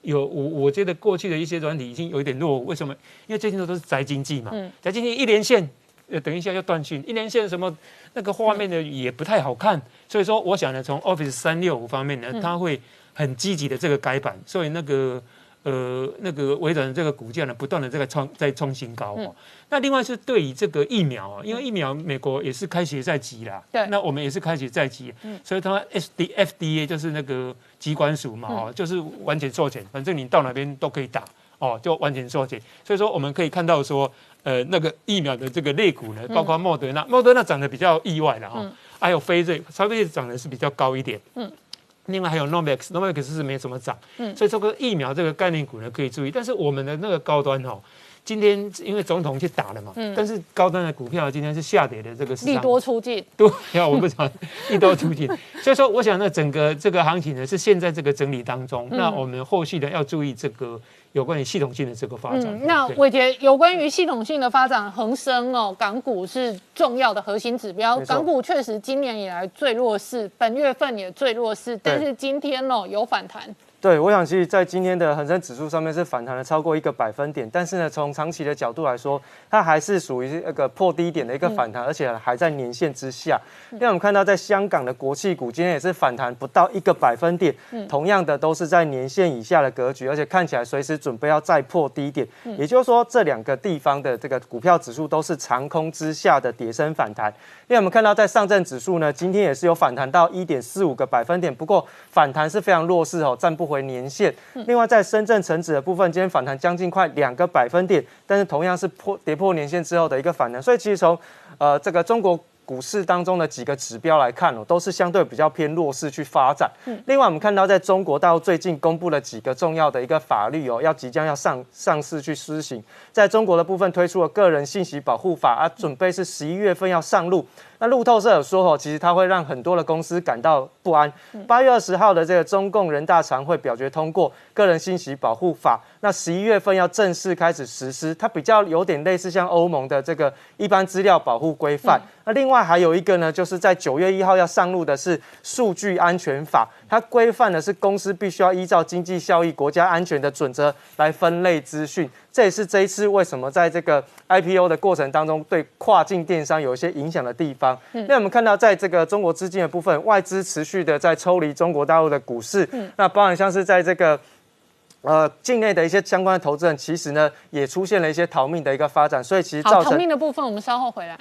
有我我觉得过去的一些软体已经有一点落伍，为什么？因为最近都是宅经济嘛，宅经济一连线。呃，等一下要断讯，一连线什么那个画面呢也不太好看，所以说我想呢，从 Office 三六五方面呢，它会很积极的这个改版，所以那个呃那个微软的这个股价呢，不断的这个创在创新高哦。那另外是对于这个疫苗啊，因为疫苗美国也是开学在即啦，对，那我们也是开学在即，所以它 S D F D A 就是那个机关署嘛，哦，就是完全授权，反正你到哪边都可以打哦，就完全授权，所以说我们可以看到说。呃，那个疫苗的这个类股呢，包括莫德纳，莫德纳涨得比较意外了哈，还有飞瑞，稍微涨的是比较高一点。嗯，另外还有 Novex，Novex 是没怎么涨。嗯，所以这个疫苗这个概念股呢可以注意，但是我们的那个高端哦。今天因为总统去打了嘛，但是高端的股票今天是下跌的，这个利多出尽，对，我不想 利多出尽，所以说我想呢，整个这个行情呢是现在这个整理当中，那我们后续呢要注意这个有关于系统性的这个发展。那伟杰有关于系统性的发展，恒生哦，港股是重要的核心指标，港股确实今年以来最弱势，本月份也最弱势，但是今天哦有反弹。对，我想其实，在今天的恒生指数上面是反弹了超过一个百分点，但是呢，从长期的角度来说，它还是属于那个破低点的一个反弹，而且还在年线之下。因为我们看到，在香港的国企股今天也是反弹不到一个百分点，同样的都是在年线以下的格局，而且看起来随时准备要再破低点。也就是说，这两个地方的这个股票指数都是长空之下的跌升反弹。因为我们看到，在上证指数呢，今天也是有反弹到一点四五个百分点，不过反弹是非常弱势哦，站不回年线。另外，在深圳成指的部分，今天反弹将近快两个百分点，但是同样是破跌破年线之后的一个反弹，所以其实从呃这个中国。股市当中的几个指标来看哦，都是相对比较偏弱势去发展。另外，我们看到在中国大陆最近公布了几个重要的一个法律哦，要即将要上上市去施行。在中国的部分推出了个人信息保护法啊，准备是十一月份要上路。那路透社有说哦，其实它会让很多的公司感到不安。八月二十号的这个中共人大常会表决通过个人信息保护法，那十一月份要正式开始实施。它比较有点类似像欧盟的这个一般资料保护规范。那另外还有一个呢，就是在九月一号要上路的是数据安全法，它规范的是公司必须要依照经济效益、国家安全的准则来分类资讯。这也是这一次为什么在这个 IPO 的过程当中，对跨境电商有一些影响的地方。那我们看到，在这个中国资金的部分，外资持续的在抽离中国大陆的股市。那包含像是在这个呃境内的一些相关的投资人，其实呢也出现了一些逃命的一个发展。所以其实造成逃命的部分，我们稍后回来。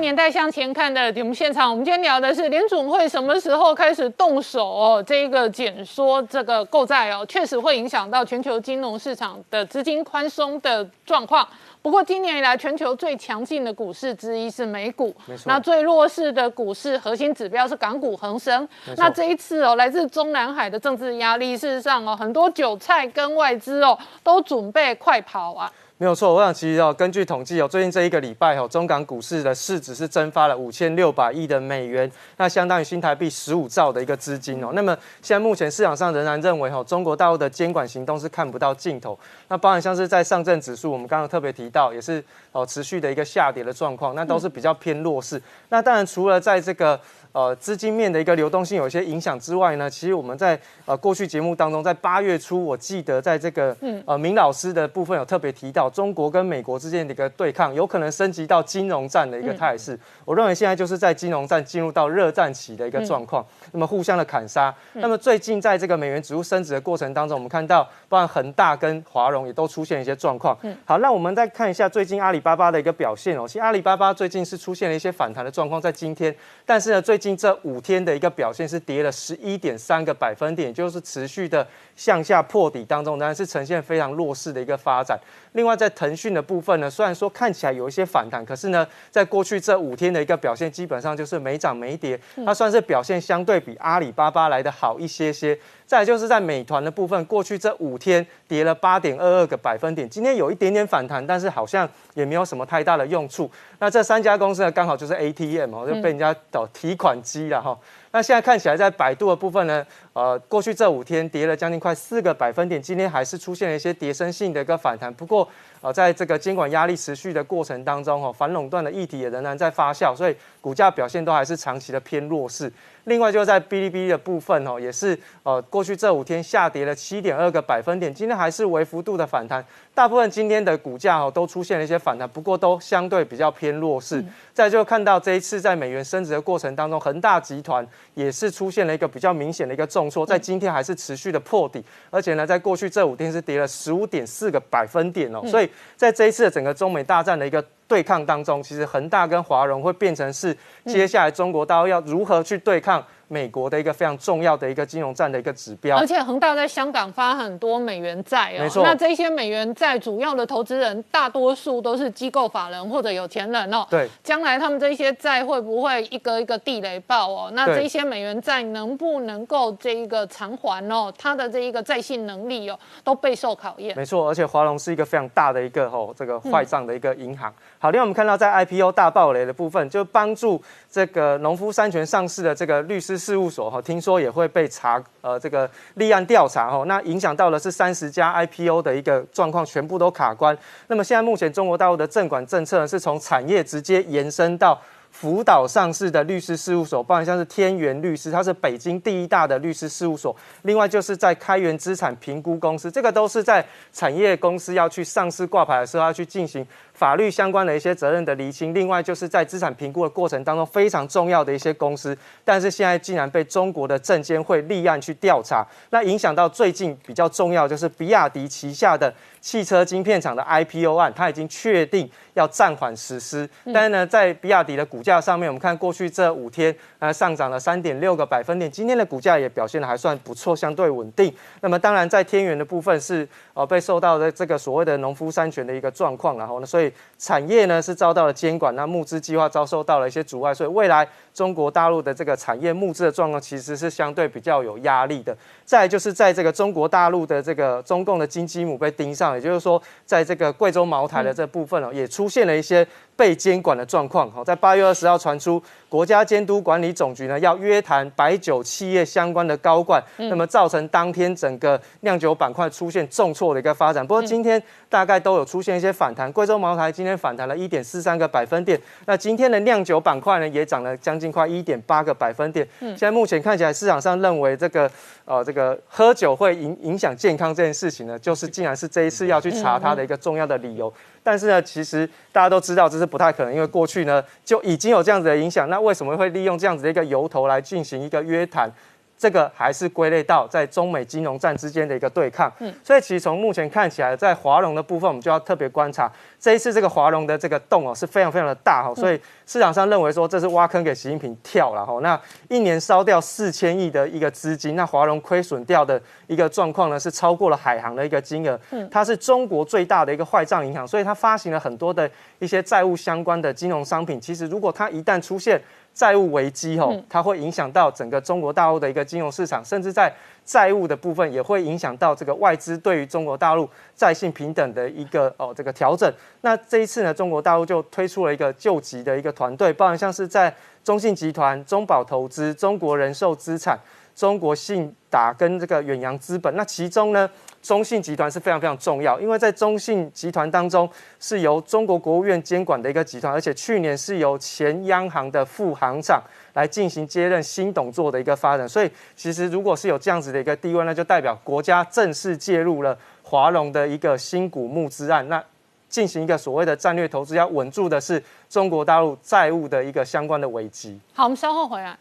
年代向前看的节目现场，我们今天聊的是联总会什么时候开始动手哦？这一个减缩这个购债哦，确实会影响到全球金融市场的资金宽松的状况。不过今年以来，全球最强劲的股市之一是美股，那最弱势的股市核心指标是港股恒生。那这一次哦，来自中南海的政治压力，事实上哦，很多韭菜跟外资哦都准备快跑啊。没有错，我想其实哦，根据统计哦，最近这一个礼拜哦，中港股市的市值是蒸发了五千六百亿的美元，那相当于新台币十五兆的一个资金哦。那么现在目前市场上仍然认为哦，中国大陆的监管行动是看不到尽头。那包含像是在上证指数，我们刚刚特别提到，也是哦持续的一个下跌的状况，那都是比较偏弱势。那当然除了在这个呃，资金面的一个流动性有一些影响之外呢，其实我们在呃过去节目当中，在八月初，我记得在这个呃明老师的部分有特别提到，中国跟美国之间的一个对抗，有可能升级到金融战的一个态势。我认为现在就是在金融战进入到热战期的一个状况，那么互相的砍杀。那么最近在这个美元指数升值的过程当中，我们看到，包含恒大跟华融也都出现一些状况。好，那我们再看一下最近阿里巴巴的一个表现哦。其实阿里巴巴最近是出现了一些反弹的状况，在今天，但是呢，最近这五天的一个表现是跌了十一点三个百分点，就是持续的向下破底当中，当然是呈现非常弱势的一个发展。另外，在腾讯的部分呢，虽然说看起来有一些反弹，可是呢，在过去这五天的一个表现，基本上就是没涨没跌，它算是表现相对比阿里巴巴来的好一些些。再就是在美团的部分，过去这五天跌了八点二二个百分点，今天有一点点反弹，但是好像也没有什么太大的用处。那这三家公司呢，刚好就是 ATM 哦，就被人家找提款机了哈。那现在看起来，在百度的部分呢，呃，过去这五天跌了将近快四个百分点，今天还是出现了一些跌升性的一个反弹。不过，呃，在这个监管压力持续的过程当中，哦，反垄断的议题也仍然在发酵，所以股价表现都还是长期的偏弱势。另外，就在哔哩哔哩的部分哦，也是呃，过去这五天下跌了七点二个百分点，今天还是微幅度的反弹。大部分今天的股价哦，都出现了一些反弹，不过都相对比较偏弱势。再就看到这一次在美元升值的过程当中，恒大集团也是出现了一个比较明显的一个重挫，在今天还是持续的破底，而且呢，在过去这五天是跌了十五点四个百分点哦。所以在这一次的整个中美大战的一个对抗当中，其实恒大跟华融会变成是接下来中国大陆要如何去对抗。美国的一个非常重要的一个金融战的一个指标，而且恒大在香港发很多美元债哦，没错。那这些美元债主要的投资人大多数都是机构法人或者有钱人哦。对。将来他们这些债会不会一个一个地雷爆哦？那这些美元债能不能够这一个偿还哦？它的这一个在信能力哦，都备受考验。没错，而且华融是一个非常大的一个哦这个坏账的一个银行。好，另外我们看到在 IPO 大暴雷的部分，就帮助这个农夫山泉上市的这个律师。事务所哈，听说也会被查，呃，这个立案调查哈，那影响到的是三十家 IPO 的一个状况，全部都卡关。那么现在目前中国大陆的证管政策呢，是从产业直接延伸到。福岛上市的律师事务所，包含像是天元律师，它是北京第一大的律师事务所。另外就是在开源资产评估公司，这个都是在产业公司要去上市挂牌的时候要去进行法律相关的一些责任的厘清。另外就是在资产评估的过程当中非常重要的一些公司，但是现在竟然被中国的证监会立案去调查，那影响到最近比较重要就是比亚迪旗下的。汽车晶片厂的 IPO 案，它已经确定要暂缓实施。但是呢，在比亚迪的股价上面，我们看过去这五天，呃，上涨了三点六个百分点。今天的股价也表现的还算不错，相对稳定。那么当然，在天元的部分是呃被受到的这个所谓的农夫山泉的一个状况，然后呢，所以产业呢是遭到了监管，那募资计划遭受到了一些阻碍，所以未来中国大陆的这个产业募资的状况其实是相对比较有压力的。再就是在这个中国大陆的这个中共的金鸡母被盯上，也就是说，在这个贵州茅台的这部分哦，也出现了一些。被监管的状况，好，在八月二十号传出，国家监督管理总局呢要约谈白酒企业相关的高管，那么造成当天整个酿酒板块出现重挫的一个发展。不过今天大概都有出现一些反弹，贵州茅台今天反弹了一点四三个百分点，那今天的酿酒板块呢也涨了将近快一点八个百分点。现在目前看起来市场上认为这个呃这个喝酒会影影响健康这件事情呢，就是竟然是这一次要去查它的一个重要的理由。但是呢，其实大家都知道这是不太可能，因为过去呢就已经有这样子的影响。那为什么会利用这样子的一个由头来进行一个约谈？这个还是归类到在中美金融战之间的一个对抗。嗯，所以其实从目前看起来，在华融的部分，我们就要特别观察这一次这个华融的这个洞哦是非常非常的大哈，所以市场上认为说这是挖坑给习近平跳了哈。那一年烧掉四千亿的一个资金，那华融亏损掉的一个状况呢是超过了海航的一个金额。嗯，它是中国最大的一个坏账银行，所以它发行了很多的一些债务相关的金融商品。其实如果它一旦出现债务危机哦，它会影响到整个中国大陆的一个金融市场，甚至在债务的部分也会影响到这个外资对于中国大陆债信平等的一个哦这个调整。那这一次呢，中国大陆就推出了一个救急的一个团队，包含像是在中信集团、中保投资、中国人寿资产、中国信达跟这个远洋资本。那其中呢，中信集团是非常非常重要，因为在中信集团当中是由中国国务院监管的一个集团，而且去年是由前央行的副行长来进行接任新董座的一个发展。所以其实如果是有这样子的一个地位，那就代表国家正式介入了华融的一个新股募资案。那进行一个所谓的战略投资，要稳住的是中国大陆债务的一个相关的危机。好，我们稍后回来。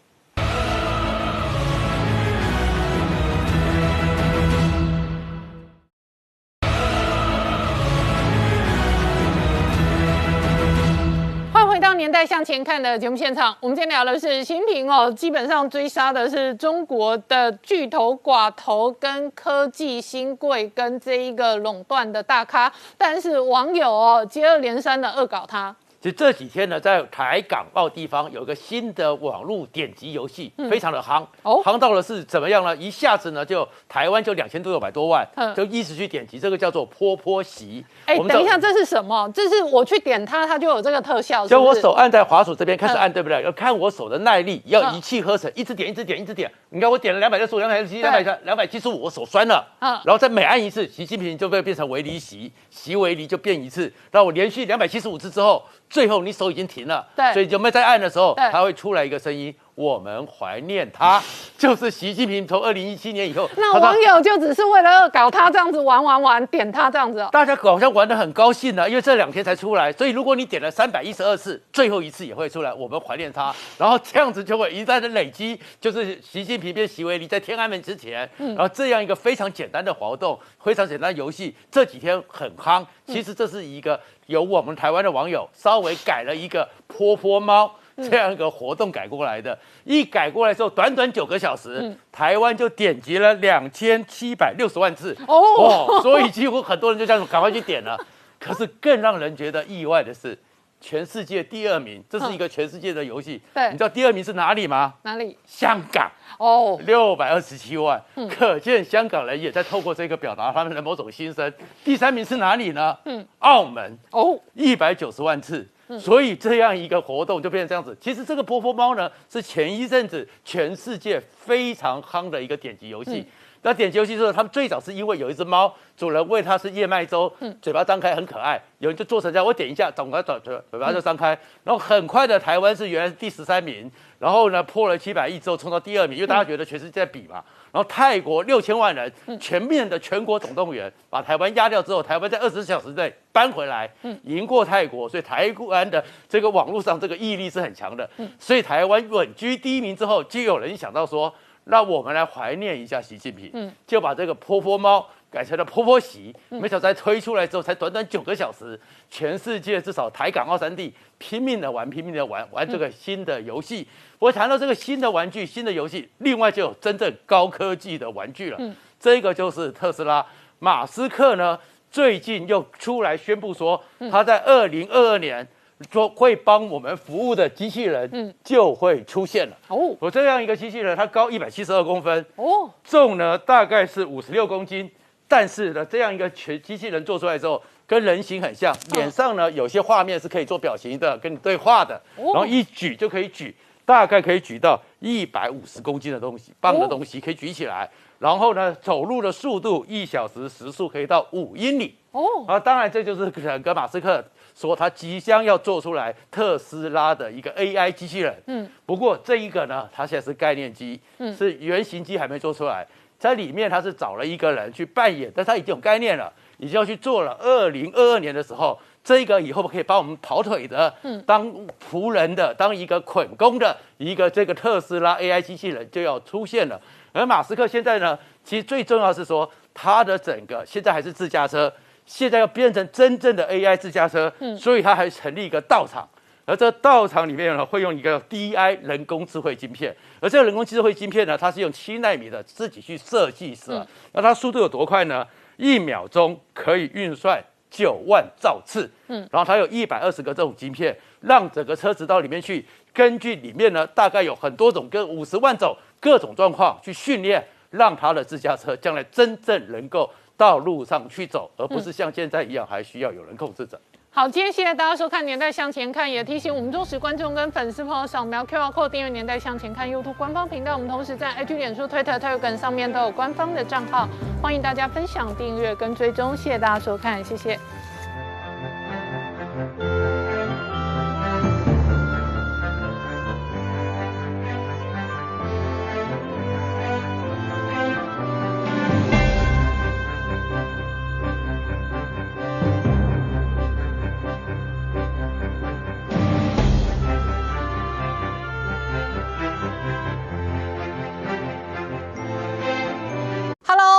向前看》的节目现场，我们今天聊的是习近平哦，基本上追杀的是中国的巨头寡头跟科技新贵跟这一个垄断的大咖，但是网友哦接二连三的恶搞他。其实这几天呢，在台港澳地方有一个新的网络点击游戏，非常的夯。哦夯到了是怎么样呢？一下子呢，就台湾就两千多六百多万嗯，就一直去点击，这个叫做坡坡席。哎，我们等一下，这是什么？这是我去点它，它就有这个特效，是就我手按在滑鼠这边开始嗯按，对不对？要看我手的耐力，要嗯一气呵成，一直点，一直点，一直点。你看我点了两百六十五、两百六十七、两百两百七十五，我手酸了。嗯然后再每按一次，习近平就会变成围篱席，席围篱就变一次。然后我连续两百七十五次之后，最后你手已经停了，对所以有没有在按的时候，对它会出来一个声音。我们怀念他，就是习近平从二零一七年以后，那网友就只是为了恶搞他这样子玩玩玩，点他这样子哦。大家好像玩得很高兴呢，因为这两天才出来，所以如果你点了三百一十二次，最后一次也会出来，我们怀念他，然后这样子就会一再的累积，就是习近平变习维尼在天安门之前，然后这样一个非常简单的活动，非常简单的游戏，这几天很夯。其实这是一个由我们台湾的网友稍微改了一个泼泼猫。这样一个活动改过来的，一改过来之后，短短九个小时，台湾就点击了两千七百六十万次哦所以几乎很多人就这样赶快去点了。可是更让人觉得意外的是，全世界第二名，这是一个全世界的游戏。对你知道第二名是哪里吗？哪里？香港。哦，六百二十七万，嗯可见香港人也在透过这个表达他们的某种心声。第三名是哪里呢？嗯澳门哦，一百九十万次。嗯所以这样一个活动就变成这样子。其实这个波波猫呢，是前一阵子全世界非常夯的一个点击游戏。嗯那点击游戏之后，他们最早是因为有一只猫，主人喂它是燕麦粥，嗯嘴巴张开很可爱，有人就做成这样，我点一下，总个嘴嘴嘴巴嗯就张开，然后很快的台湾是原来是第十三名，然后呢破了七百亿之后冲到第二名，因为大家觉得全世界在比嘛。然后泰国六千万人嗯全面的全国总动员，把台湾压掉之后，台湾在二十四小时内搬回来，嗯赢过泰国，所以台湾的这个网络上这个毅力是很强的。嗯所以台湾稳居第一名之后，就有人想到说，那我们来怀念一下习近平，嗯就把这个波波猫改成了波波席。嗯没想到推出来之后，才短短九个小时，全世界至少台港澳三地拼命的玩，拼命的玩玩这个新的游戏。我谈到这个新的玩具、新的游戏，另外就有真正高科技的玩具了。嗯这个就是特斯拉，马斯克呢最近又出来宣布说，嗯他在二零二二年说会帮我们服务的机器人嗯。就会出现了。哦。我这样一个机器人，它高一百七十二公分，哦，重呢大概是五十六公斤，但是呢，这样一个全机器人做出来之后，跟人形很像，脸上呢有些画面是可以做表情的，跟你对话的，哦。然后一举就可以举，大概可以举到一百五十公斤的东西，磅的东西可以举起来，然后呢，走路的速度一小时时速可以到五英里。哦，啊，当然这就是整个马斯克说他即将要做出来特斯拉的一个 AI 机器人。嗯，不过这一个呢，它现在是概念机，嗯是原型机还没做出来，在里面它是找了一个人去扮演，但他已经有概念了，已经要去做了。二零二二年的时候，这个以后可以帮我们跑腿的，嗯当仆人的，当一个捆工的一个这个特斯拉 AI 机器人就要出现了。而马斯克现在呢，其实最重要是说，他的整个现在还是自驾车，现在要变成真正的 AI 自驾车，嗯所以他还成立一个道场。而这道场里面呢，会用一个 DI 人工智慧晶片，而这个人工智慧晶片呢，它是用七纳米的自己去设计的，嗯那它速度有多快呢？一秒钟可以运算九万兆次，嗯，然后它有一百二十个这种晶片，让整个车子到里面去，根据里面呢大概有很多种跟五十万种各种状况去训练，让它的自驾车将来真正能够到路上去走，而不是像现在一样还需要有人控制着。好，今天谢谢大家收看《年代向前看》，也提醒我们忠实观众跟粉丝朋友扫描 QR Code 订阅《年代向前看》YouTube 官方频道。我们同时在 IG、脸书、Twitter、Telegram 上面都有官方的账号，欢迎大家分享、订阅跟追踪。谢谢大家收看，谢谢。